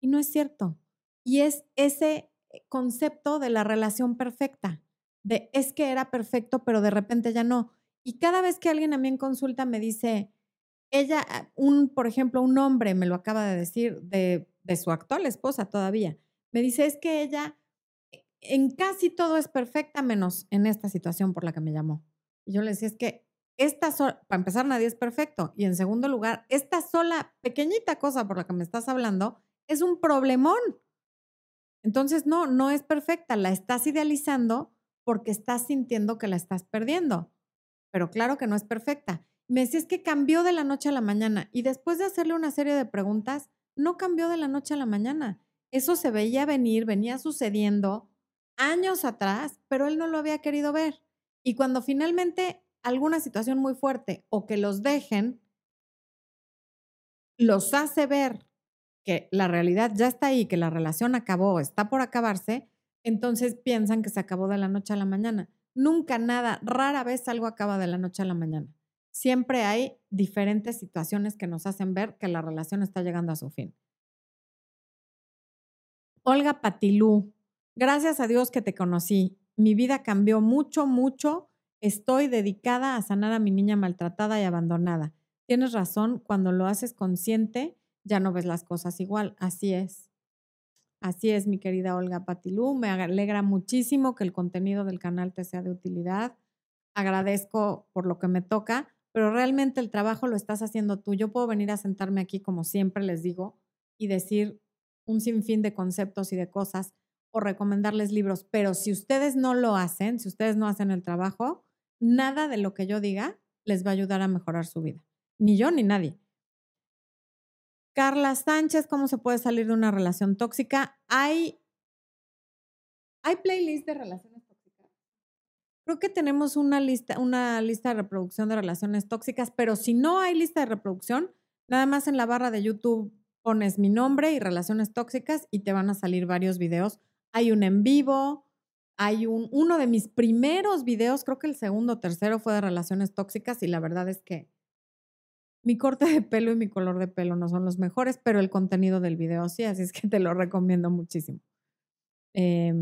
Y no es cierto. Y es ese concepto de la relación perfecta, de es que era perfecto, pero de repente ya no. Y cada vez que alguien a mí en consulta me dice, ella, ah, un, por ejemplo, un hombre me lo acaba de decir de, de su actual esposa todavía, me dice, es que ella e, en casi todo es perfecta menos en esta situación por la que me llamó. Y yo le decía, es que esta sola, para empezar, nadie es perfecto. Y en segundo lugar, esta sola pequeñita cosa por la que me estás hablando es un problemón. Entonces, no, no es perfecta, la estás idealizando porque estás sintiendo que la estás perdiendo. Pero claro que no es perfecta. Me decía, es que cambió de la noche a la mañana. Y después de hacerle una serie de preguntas, no cambió de la noche a la mañana. Eso se veía venir, venía sucediendo años atrás, pero él no lo había querido ver. Y cuando finalmente alguna situación muy fuerte o que los dejen, los hace ver que la realidad ya está ahí, que la relación acabó, está por acabarse, entonces piensan que se acabó de la noche a la mañana. Nunca nada, rara vez algo acaba de la noche a la mañana. Siempre hay diferentes situaciones que nos hacen ver que la relación está llegando a su fin. Olga Patilú, gracias a Dios que te conocí. Mi vida cambió mucho, mucho. Estoy dedicada a sanar a mi niña maltratada y abandonada. Tienes razón, cuando lo haces consciente, ya no ves las cosas igual. Así es. Así es, mi querida Olga Patilú. Me alegra muchísimo que el contenido del canal te sea de utilidad. Agradezco por lo que me toca, pero realmente el trabajo lo estás haciendo tú. Yo puedo venir a sentarme aquí, como siempre les digo, y decir un sinfín de conceptos y de cosas o recomendarles libros, pero si ustedes no lo hacen, si ustedes no hacen el trabajo, nada de lo que yo diga les va a ayudar a mejorar su vida. Ni yo ni nadie. Carla Sánchez, ¿cómo se puede salir de una relación tóxica? Hay, hay playlists de relaciones tóxicas. Creo que tenemos una lista, una lista de reproducción de relaciones tóxicas, pero si no hay lista de reproducción, nada más en la barra de YouTube pones mi nombre y relaciones tóxicas y te van a salir varios videos. Hay un en vivo, hay un, uno de mis primeros videos, creo que el segundo o tercero fue de relaciones tóxicas y la verdad es que mi corte de pelo y mi color de pelo no son los mejores, pero el contenido del video sí, así es que te lo recomiendo muchísimo. Eh,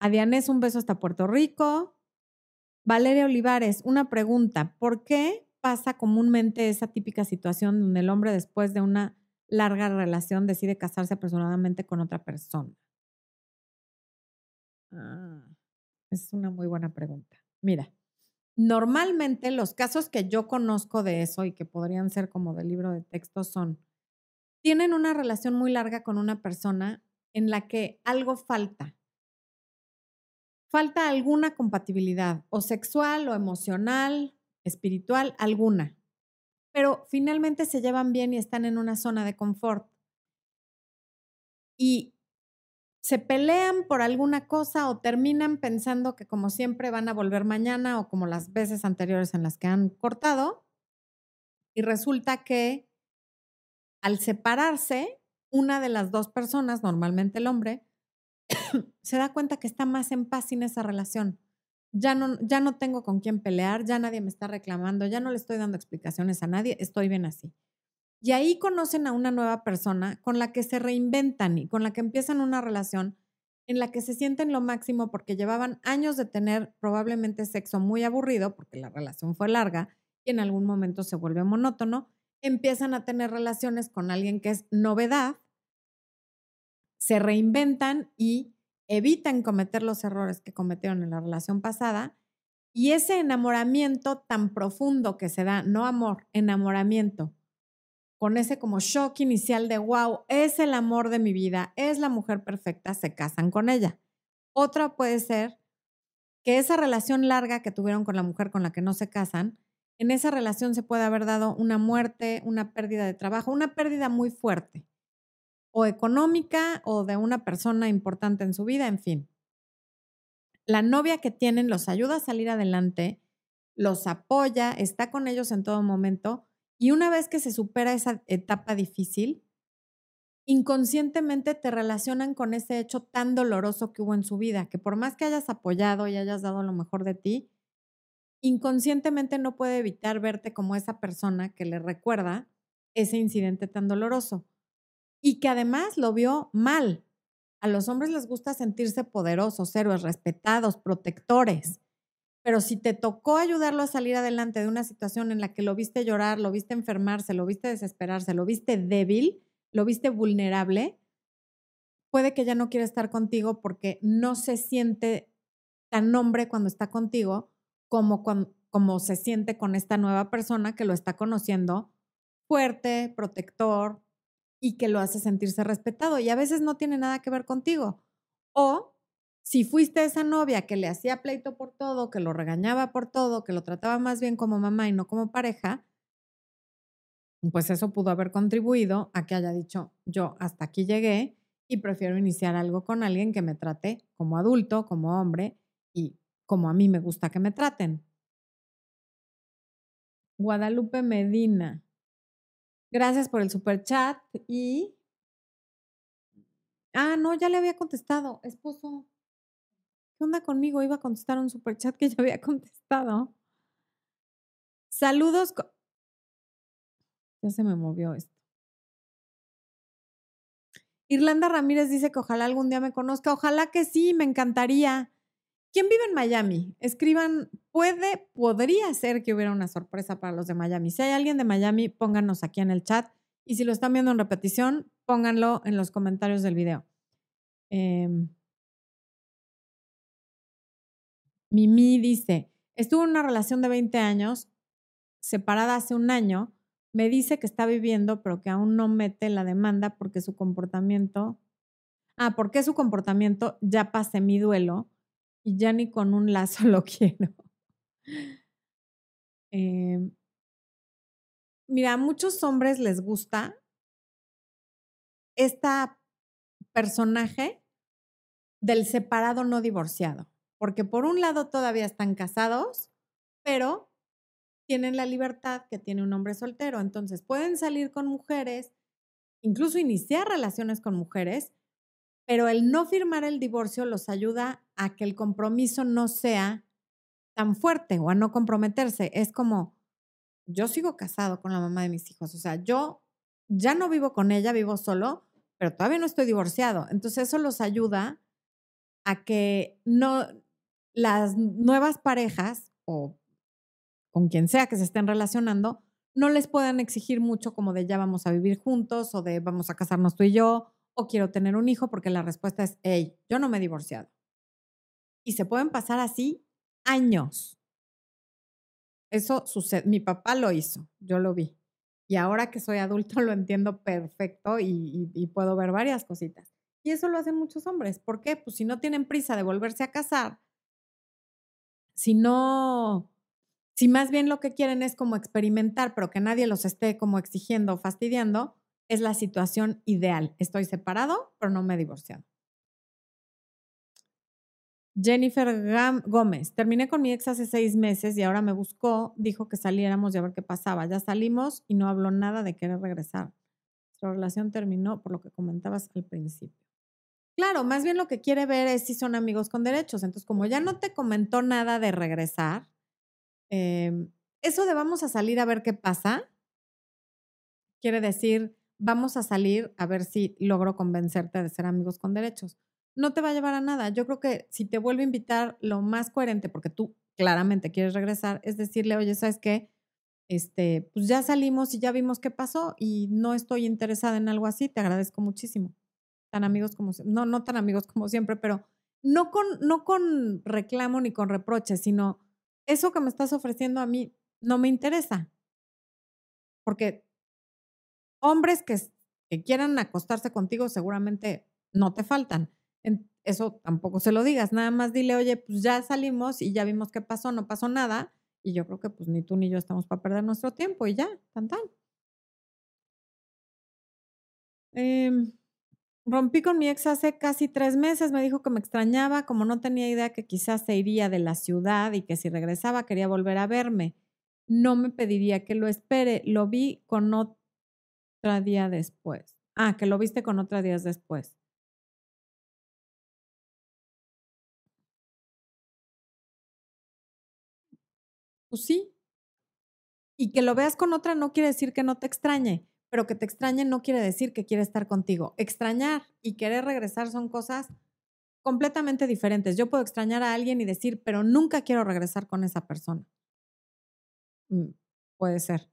a un beso hasta Puerto Rico. Valeria Olivares, una pregunta. ¿Por qué pasa comúnmente esa típica situación donde el hombre después de una larga relación decide casarse apresuradamente con otra persona? Ah, es una muy buena pregunta. Mira, Normalmente los casos que yo conozco de eso y que podrían ser como del libro de texto son, tienen una relación muy larga con una persona en la que algo falta. Falta alguna compatibilidad, o sexual, o emocional, espiritual, alguna. Pero finalmente se llevan bien y están en una zona de confort. Y se pelean por alguna cosa o terminan pensando que como siempre van a volver mañana o como las veces anteriores en las que han cortado. Y resulta que al separarse, una de las dos personas, normalmente el hombre, se da cuenta que está más en paz sin esa relación. Ya no, ya no tengo con quién pelear, ya nadie me está reclamando, ya no le estoy dando explicaciones a nadie, estoy bien así. Y ahí conocen a una nueva persona con la que se reinventan y con la que empiezan una relación en la que se sienten lo máximo porque llevaban años de tener probablemente sexo muy aburrido, porque la relación fue larga y en algún momento se vuelve monótono, empiezan a tener relaciones con alguien que es novedad, se reinventan y evitan cometer los errores que cometieron en la relación pasada. Y ese enamoramiento tan profundo que se da, no amor, enamoramiento, con ese como shock inicial de, wow, es el amor de mi vida, es la mujer perfecta, se casan con ella. Otra puede ser que esa relación larga que tuvieron con la mujer con la que no se casan, en esa relación se puede haber dado una muerte, una pérdida de trabajo, una pérdida muy fuerte, o económica o de una persona importante en su vida, en fin. La novia que tienen los ayuda a salir adelante, los apoya, está con ellos en todo momento, y una vez que se supera esa etapa difícil, inconscientemente te relacionan con ese hecho tan doloroso que hubo en su vida, que por más que hayas apoyado y hayas dado lo mejor de ti, inconscientemente no puede evitar verte como esa persona que le recuerda ese incidente tan doloroso y que además lo vio mal. A los hombres les gusta sentirse poderosos, héroes, respetados, protectores. Pero si te tocó ayudarlo a salir adelante de una situación en la que lo viste llorar, lo viste enfermarse, lo viste desesperarse, lo viste débil, lo viste vulnerable, puede que ya no quiera estar contigo porque no se siente tan hombre cuando está contigo como, como se siente con esta nueva persona que lo está conociendo fuerte, protector y que lo hace sentirse respetado. Y a veces no tiene nada que ver contigo. O si fuiste esa novia que le hacía pleito por todo, que lo regañaba por todo, que lo trataba más bien como mamá y no como pareja, pues eso pudo haber contribuido a que haya dicho, yo hasta aquí llegué y prefiero iniciar algo con alguien que me trate como adulto, como hombre y como a mí me gusta que me traten. Guadalupe Medina. Gracias por el super chat y... Ah, no, ya le había contestado, esposo. ¿Qué onda conmigo? Iba a contestar un superchat que ya había contestado. Saludos. Ya se me movió esto. Irlanda Ramírez dice que ojalá algún día me conozca. Ojalá que sí, me encantaría. ¿Quién vive en Miami? Escriban, puede, podría ser que hubiera una sorpresa para los de Miami. Si hay alguien de Miami, pónganos aquí en el chat. Y si lo están viendo en repetición, pónganlo en los comentarios del video. Eh, Mimi dice, estuvo en una relación de 20 años, separada hace un año, me dice que está viviendo, pero que aún no mete la demanda porque su comportamiento, ah, porque su comportamiento ya pasé mi duelo y ya ni con un lazo lo quiero. Em, mira, a muchos hombres les gusta esta personaje del separado no divorciado porque por un lado todavía están casados, pero tienen la libertad que tiene un hombre soltero. Entonces pueden salir con mujeres, incluso iniciar relaciones con mujeres, pero el no firmar el divorcio los ayuda a que el compromiso no sea tan fuerte o a no comprometerse. Es como, yo sigo casado con la mamá de mis hijos, o sea, yo ya no vivo con ella, vivo solo, pero todavía no estoy divorciado. Entonces eso los ayuda a que no, las nuevas parejas o con quien sea que se estén relacionando, no les puedan exigir mucho como de ya vamos a vivir juntos o de vamos a casarnos tú y yo o quiero tener un hijo porque la respuesta es, hey, yo no me he divorciado. Y se pueden pasar así años. Eso sucede. Mi papá lo hizo, yo lo vi. Y ahora que soy adulto lo entiendo perfecto y, puedo ver varias cositas. Y eso lo hacen muchos hombres. ¿Por qué? Pues si no tienen prisa de volverse a casar, si no, si más bien lo que quieren es como experimentar, pero que nadie los esté como exigiendo o fastidiando, es la situación ideal. Estoy separado, pero no me he divorciado. Jennifer Gómez, terminé con mi ex hace seis meses y ahora me buscó, dijo que saliéramos y a ver qué pasaba. Ya salimos y no habló nada de querer regresar. Nuestra relación terminó por lo que comentabas al principio. Claro, más bien lo que quiere ver es si son amigos con derechos. Entonces, como ya no te comentó nada de regresar, em, eso de vamos a salir a ver qué pasa, quiere decir, vamos a salir a ver si logro convencerte de ser amigos con derechos. No te va a llevar a nada. Yo creo que si te vuelve a invitar, lo más coherente, porque tú claramente quieres regresar, es decirle, oye, ¿sabes qué? Este, pues ya salimos y ya vimos qué pasó y no estoy interesada en algo así, te agradezco muchísimo. Tan amigos como, no, no tan amigos como siempre, pero no con, no con reclamo ni con reproches, sino eso que me estás ofreciendo a mí no me interesa. Porque hombres que, quieran acostarse contigo seguramente no te faltan. Eso tampoco se lo digas, nada más dile, oye, pues ya salimos y ya vimos qué pasó, no pasó nada. Y yo creo que pues ni tú ni yo estamos para perder nuestro tiempo y ya, tan tan. Em, rompí con mi ex hace casi tres meses, me dijo que me extrañaba, como no tenía idea que quizás se iría de la ciudad y que si regresaba quería volver a verme. No me pediría que lo espere, lo vi con otra día después. Ah, que lo viste con otra días después. Pues sí. Y que lo veas con otra no quiere decir que no te extrañe, pero que te extrañe no quiere decir que quiere estar contigo. Extrañar y querer regresar son cosas completamente diferentes. Yo puedo extrañar a alguien y decir, pero nunca quiero regresar con esa persona. Mm, puede ser.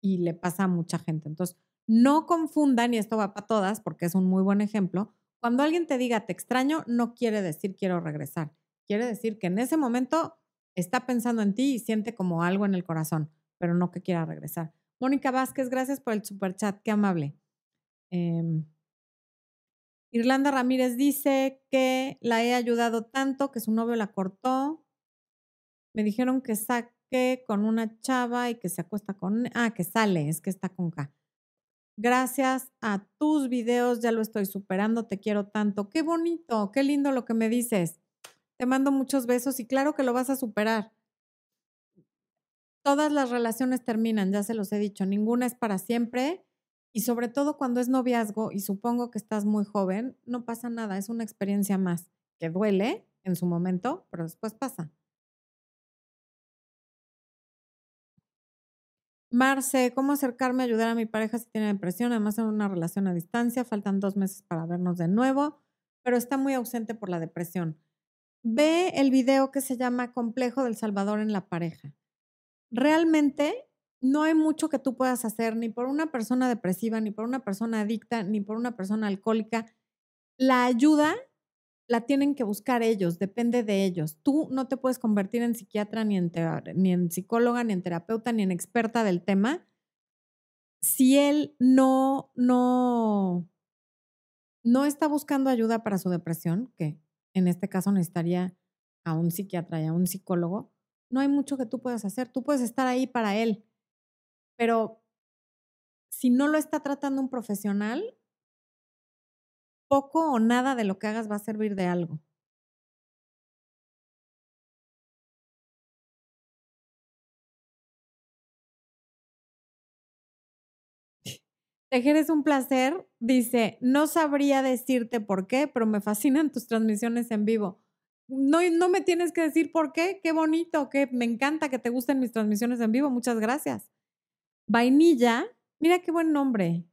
Y le pasa a mucha gente. Entonces, no confundan, y esto va para todas porque es un muy buen ejemplo, cuando alguien te diga te extraño, no quiere decir quiero regresar. Quiere decir que en ese momento está pensando en ti y siente como algo en el corazón, pero no que quiera regresar. Mónica Vázquez, gracias por el super chat, qué amable. Em, Irlanda Ramírez dice que la he ayudado tanto que su novio la cortó. Me dijeron que saque con una chava y que se acuesta con... Ah, que sale, es que está con K. Gracias a tus videos ya lo estoy superando, te quiero tanto. Qué bonito, qué lindo lo que me dices. Te mando muchos besos y claro que lo vas a superar. Todas las relaciones terminan, ya se los he dicho, ninguna es para siempre y sobre todo cuando es noviazgo y supongo que estás muy joven, no pasa nada, es una experiencia más que duele en su momento, pero después pasa. Marce, ¿cómo acercarme a ayudar a mi pareja si tiene depresión? Además, en una relación a distancia, faltan dos meses para vernos de nuevo, pero está muy ausente por la depresión ve el video que se llama Complejo del Salvador en la pareja. Realmente no hay mucho que tú puedas hacer ni por una persona depresiva, ni por una persona adicta, ni por una persona alcohólica. La ayuda la tienen que buscar ellos, depende de ellos. Tú no te puedes convertir en psiquiatra, ni en, psicóloga, ni en terapeuta, ni en experta del tema si él no, no, no está buscando ayuda para su depresión, que en este caso necesitaría a un psiquiatra y a un psicólogo, no hay mucho que tú puedas hacer. Tú puedes estar ahí para él, pero si no lo está tratando un profesional, poco o nada de lo que hagas va a servir de algo. Tejer es un placer. Dice, no sabría decirte por qué, pero me fascinan tus transmisiones en vivo. No, no me tienes que decir por qué. Qué bonito, que me encanta que te gusten mis transmisiones en vivo. Muchas gracias. Vainilla, mira qué buen nombre.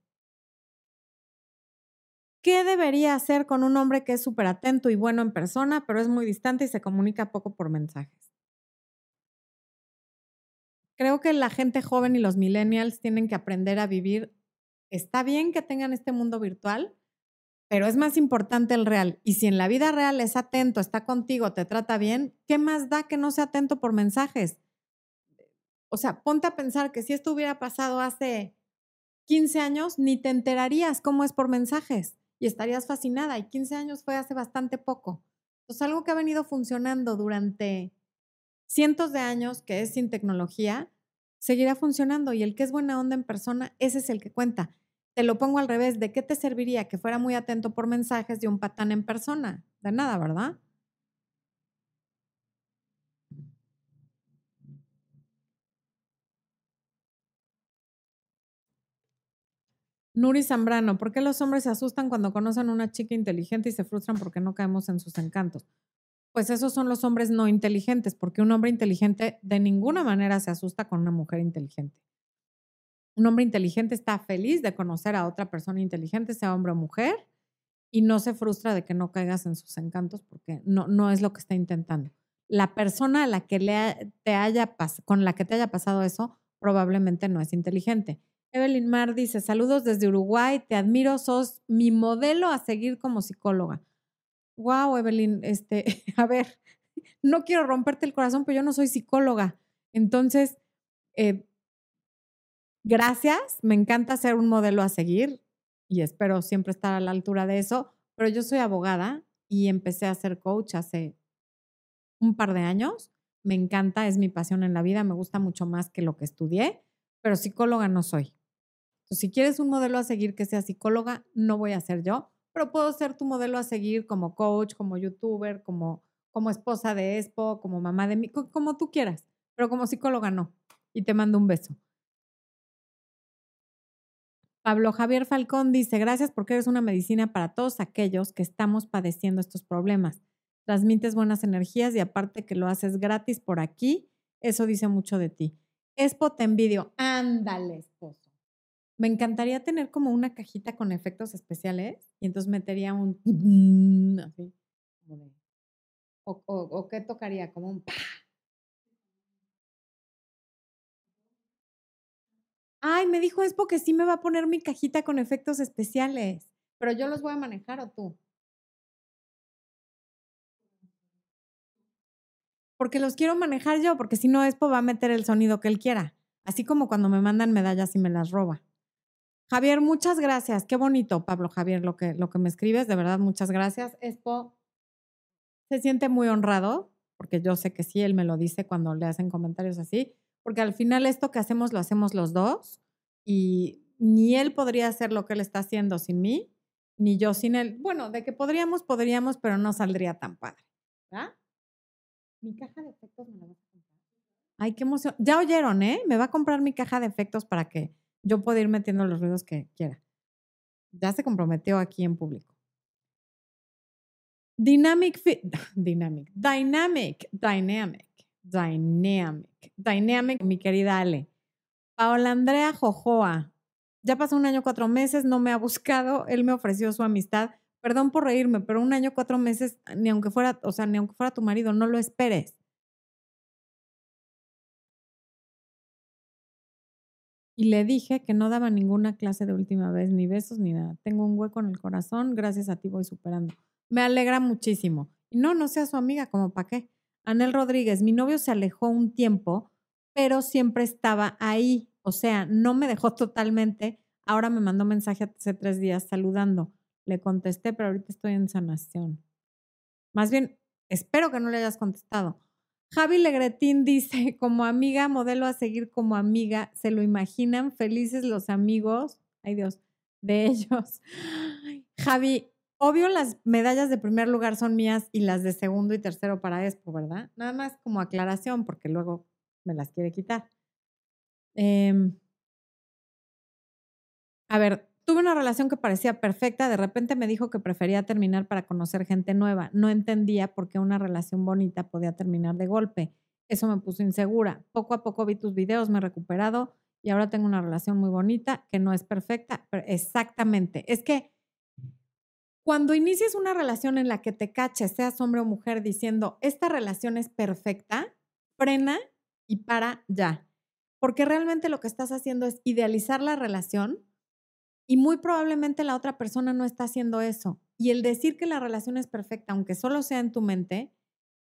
¿Qué debería hacer con un hombre que es súper atento y bueno en persona, pero es muy distante y se comunica poco por mensajes? Creo que la gente joven y los millennials tienen que aprender a vivir está bien que tengan este mundo virtual, pero es más importante el real. Y si en la vida real es atento, está contigo, te trata bien, ¿qué más da que no sea atento por mensajes? O sea, ponte a pensar que si esto hubiera pasado hace 15 años, ni te enterarías cómo es por mensajes y estarías fascinada. Y 15 años fue hace bastante poco. Entonces, algo que ha venido funcionando durante cientos de años, que es sin tecnología, seguirá funcionando y el que es buena onda en persona, ese es el que cuenta. Te lo pongo al revés, ¿de qué te serviría que fuera muy atento por mensajes de un patán en persona? De nada, ¿verdad? Nuri Zambrano, ¿por qué los hombres se asustan cuando conocen a una chica inteligente y se frustran porque no caemos en sus encantos? pues esos son los hombres no inteligentes, porque un hombre inteligente de ninguna manera se asusta con una mujer inteligente. Un hombre inteligente está feliz de conocer a otra persona inteligente, sea hombre o mujer, y no se frustra de que no caigas en sus encantos porque no, no es lo que está intentando. La persona a la que le te haya con la que te haya pasado eso probablemente no es inteligente. Evelyn Mar dice, saludos desde Uruguay, te admiro, sos mi modelo a seguir como psicóloga. Wow, Evelyn, este, a ver, no quiero romperte el corazón, pero yo no soy psicóloga. Entonces, eh, gracias, me encanta ser un modelo a seguir y espero siempre estar a la altura de eso, pero yo soy abogada y empecé a ser coach hace un par de años. Me encanta, es mi pasión en la vida, me gusta mucho más que lo que estudié, pero psicóloga no soy. Si quieres un modelo a seguir que sea psicóloga, no voy a ser yo, pero puedo ser tu modelo a seguir como coach, como youtuber, como, como esposa de Expo, como mamá de mí, como tú quieras, pero como psicóloga no. Y te mando un beso. Pablo Javier Falcón dice, gracias porque eres una medicina para todos aquellos que estamos padeciendo estos problemas. Transmites buenas energías y aparte que lo haces gratis por aquí, eso dice mucho de ti. Expo te envidio. Ándale, esposo. Me encantaría tener como una cajita con efectos especiales y entonces metería un así, o, o, qué tocaría, como un Ay, me dijo Expo que sí me va a poner mi cajita con efectos especiales, pero yo los voy a manejar o tú. Porque los quiero manejar yo, porque si no, Expo va a meter el sonido que él quiera. Así como cuando me mandan medallas y me las roba. Javier, muchas gracias. Qué bonito, Pablo Javier, lo que, lo que me escribes. De verdad, muchas gracias. Expo se siente muy honrado, porque yo sé que sí, él me lo dice cuando le hacen comentarios así porque al final esto que hacemos lo hacemos los dos y ni él podría hacer lo que él está haciendo sin mí, ni yo sin él. Bueno, de que podríamos, podríamos, pero no saldría tan padre. ¿verdad? Mi caja de efectos me la vas a comprar. Ay, qué emoción. Ya oyeron, ¿eh? Me va a comprar mi caja de efectos para que yo pueda ir metiendo los ruidos que quiera. Ya se comprometió aquí en público. Dynamic, dynamic, dynamic, dynamic. Dynamic. Dynamic, mi querida Ale. Paola Andrea Jojoa. Ya pasó un año, cuatro meses, no me ha buscado, él me ofreció su amistad. Perdón por reírme, pero un año, cuatro meses, ni aunque fuera, o sea, ni aunque fuera tu marido, no lo esperes. Y le dije que no daba ninguna clase de última vez, ni besos, ni nada. Tengo un hueco en el corazón, gracias a ti voy superando. Me alegra muchísimo. Y no, no sea su amiga, como para qué. Anel Rodríguez, mi novio se alejó un tiempo, pero siempre estaba ahí. O sea, no me dejó totalmente. Ahora me mandó mensaje hace tres días saludando. Le contesté, pero ahorita estoy en sanación. Más bien, espero que no le hayas contestado. Javi Legretín dice, como amiga, modelo a seguir como amiga, ¿se lo imaginan? Felices los amigos, ay Dios, de ellos. Javi, Obvio, las medallas de primer lugar son mías y las de segundo y tercero para Expo, ¿verdad? Nada más como aclaración, porque luego me las quiere quitar. Em, a ver, tuve una relación que parecía perfecta, de repente me dijo que prefería terminar para conocer gente nueva. No entendía por qué una relación bonita podía terminar de golpe. Eso me puso insegura. Poco a poco vi tus videos, me he recuperado y ahora tengo una relación muy bonita que no es perfecta, pero exactamente. Es que cuando inicies una relación en la que te caches, seas hombre o mujer, diciendo, esta relación es perfecta, frena y para ya. Porque realmente lo que estás haciendo es idealizar la relación y muy probablemente la otra persona no está haciendo eso. Y el decir que la relación es perfecta, aunque solo sea en tu mente,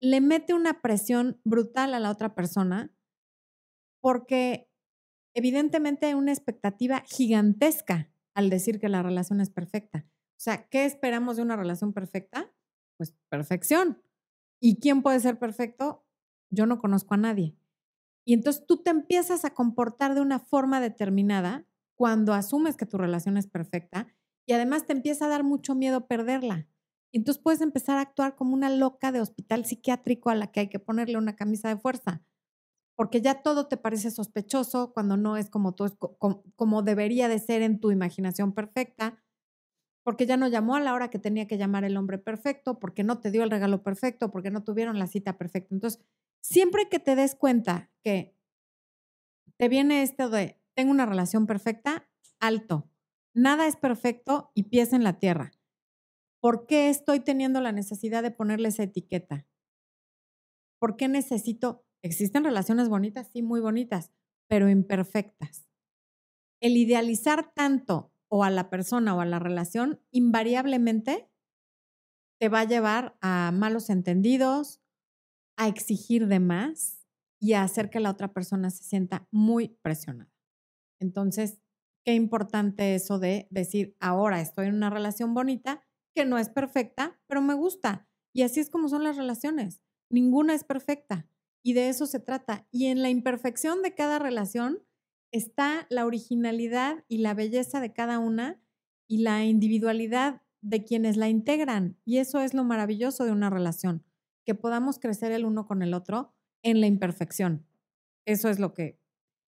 le mete una presión brutal a la otra persona porque evidentemente hay una expectativa gigantesca al decir que la relación es perfecta. O sea, ¿qué esperamos de una relación perfecta? Pues perfección. ¿Y quién puede ser perfecto? Yo no conozco a nadie. Y entonces tú te empiezas a comportar de una forma determinada cuando asumes que tu relación es perfecta y además te empieza a dar mucho miedo perderla. Y entonces puedes empezar a actuar como una loca de hospital psiquiátrico a la que hay que ponerle una camisa de fuerza, porque ya todo te parece sospechoso cuando no es como, todo, como debería de ser en tu imaginación perfecta porque ya no llamó a la hora que tenía que llamar el hombre perfecto, porque no te dio el regalo perfecto, porque no tuvieron la cita perfecta. Entonces, siempre que te des cuenta que te viene esto de tengo una relación perfecta, alto. Nada es perfecto y pies en la tierra. ¿Por qué estoy teniendo la necesidad de ponerle esa etiqueta? ¿Por qué necesito? Existen relaciones bonitas, sí, muy bonitas, pero imperfectas. El idealizar tanto o a la persona o a la relación, invariablemente te va a llevar a malos entendidos, a exigir de más y a hacer que la otra persona se sienta muy presionada. Entonces, qué importante eso de decir, ahora estoy en una relación bonita que no es perfecta, pero me gusta. Y así es como son las relaciones. Ninguna es perfecta. Y de eso se trata. Y en la imperfección de cada relación está la originalidad y la belleza de cada una y la individualidad de quienes la integran. Y eso es lo maravilloso de una relación, que podamos crecer el uno con el otro en la imperfección. Eso es lo que...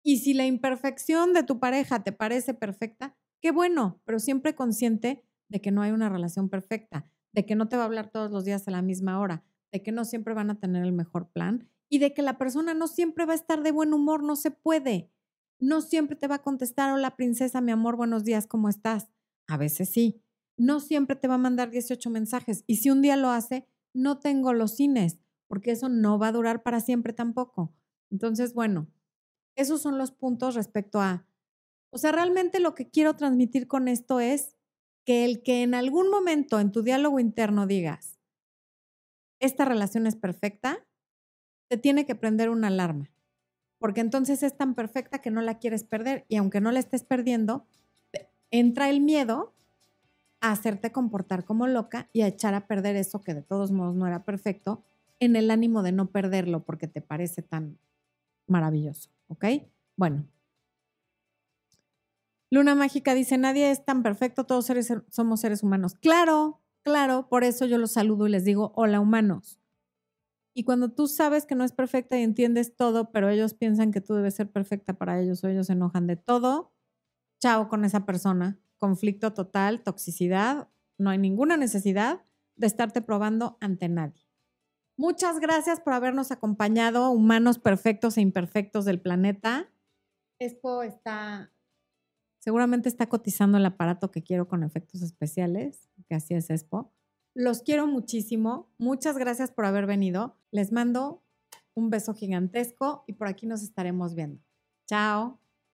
Y si la imperfección de tu pareja te parece perfecta, qué bueno, pero siempre consciente de que no hay una relación perfecta, de que no te va a hablar todos los días a la misma hora, de que no siempre van a tener el mejor plan y de que la persona no siempre va a estar de buen humor, no se puede. No siempre te va a contestar, hola princesa, mi amor, buenos días, ¿cómo estás? A veces sí. No siempre te va a mandar 18 mensajes y si un día lo hace, no tengo los cines, porque eso no va a durar para siempre tampoco. Entonces, bueno, esos son los puntos respecto a, o sea, realmente lo que quiero transmitir con esto es que el que en algún momento en tu diálogo interno digas, esta relación es perfecta, te tiene que prender una alarma, porque entonces es tan perfecta que no la quieres perder y aunque no la estés perdiendo, entra el miedo a hacerte comportar como loca y a echar a perder eso que de todos modos no era perfecto en el ánimo de no perderlo porque te parece tan maravilloso, ¿ok? Bueno, Luna Mágica dice, nadie es tan perfecto, todos seres, somos seres humanos. Claro, claro, por eso yo los saludo y les digo, hola humanos. Y cuando tú sabes que no es perfecta y entiendes todo, pero ellos piensan que tú debes ser perfecta para ellos o ellos se enojan de todo, chao con esa persona. Conflicto total, toxicidad, no hay ninguna necesidad de estarte probando ante nadie. Muchas gracias por habernos acompañado, humanos perfectos e imperfectos del planeta. Expo está Seguramente está cotizando el aparato que quiero con efectos especiales, que así es Expo. Los quiero muchísimo. Muchas gracias por haber venido. Les mando un beso gigantesco y por aquí nos estaremos viendo. Chao.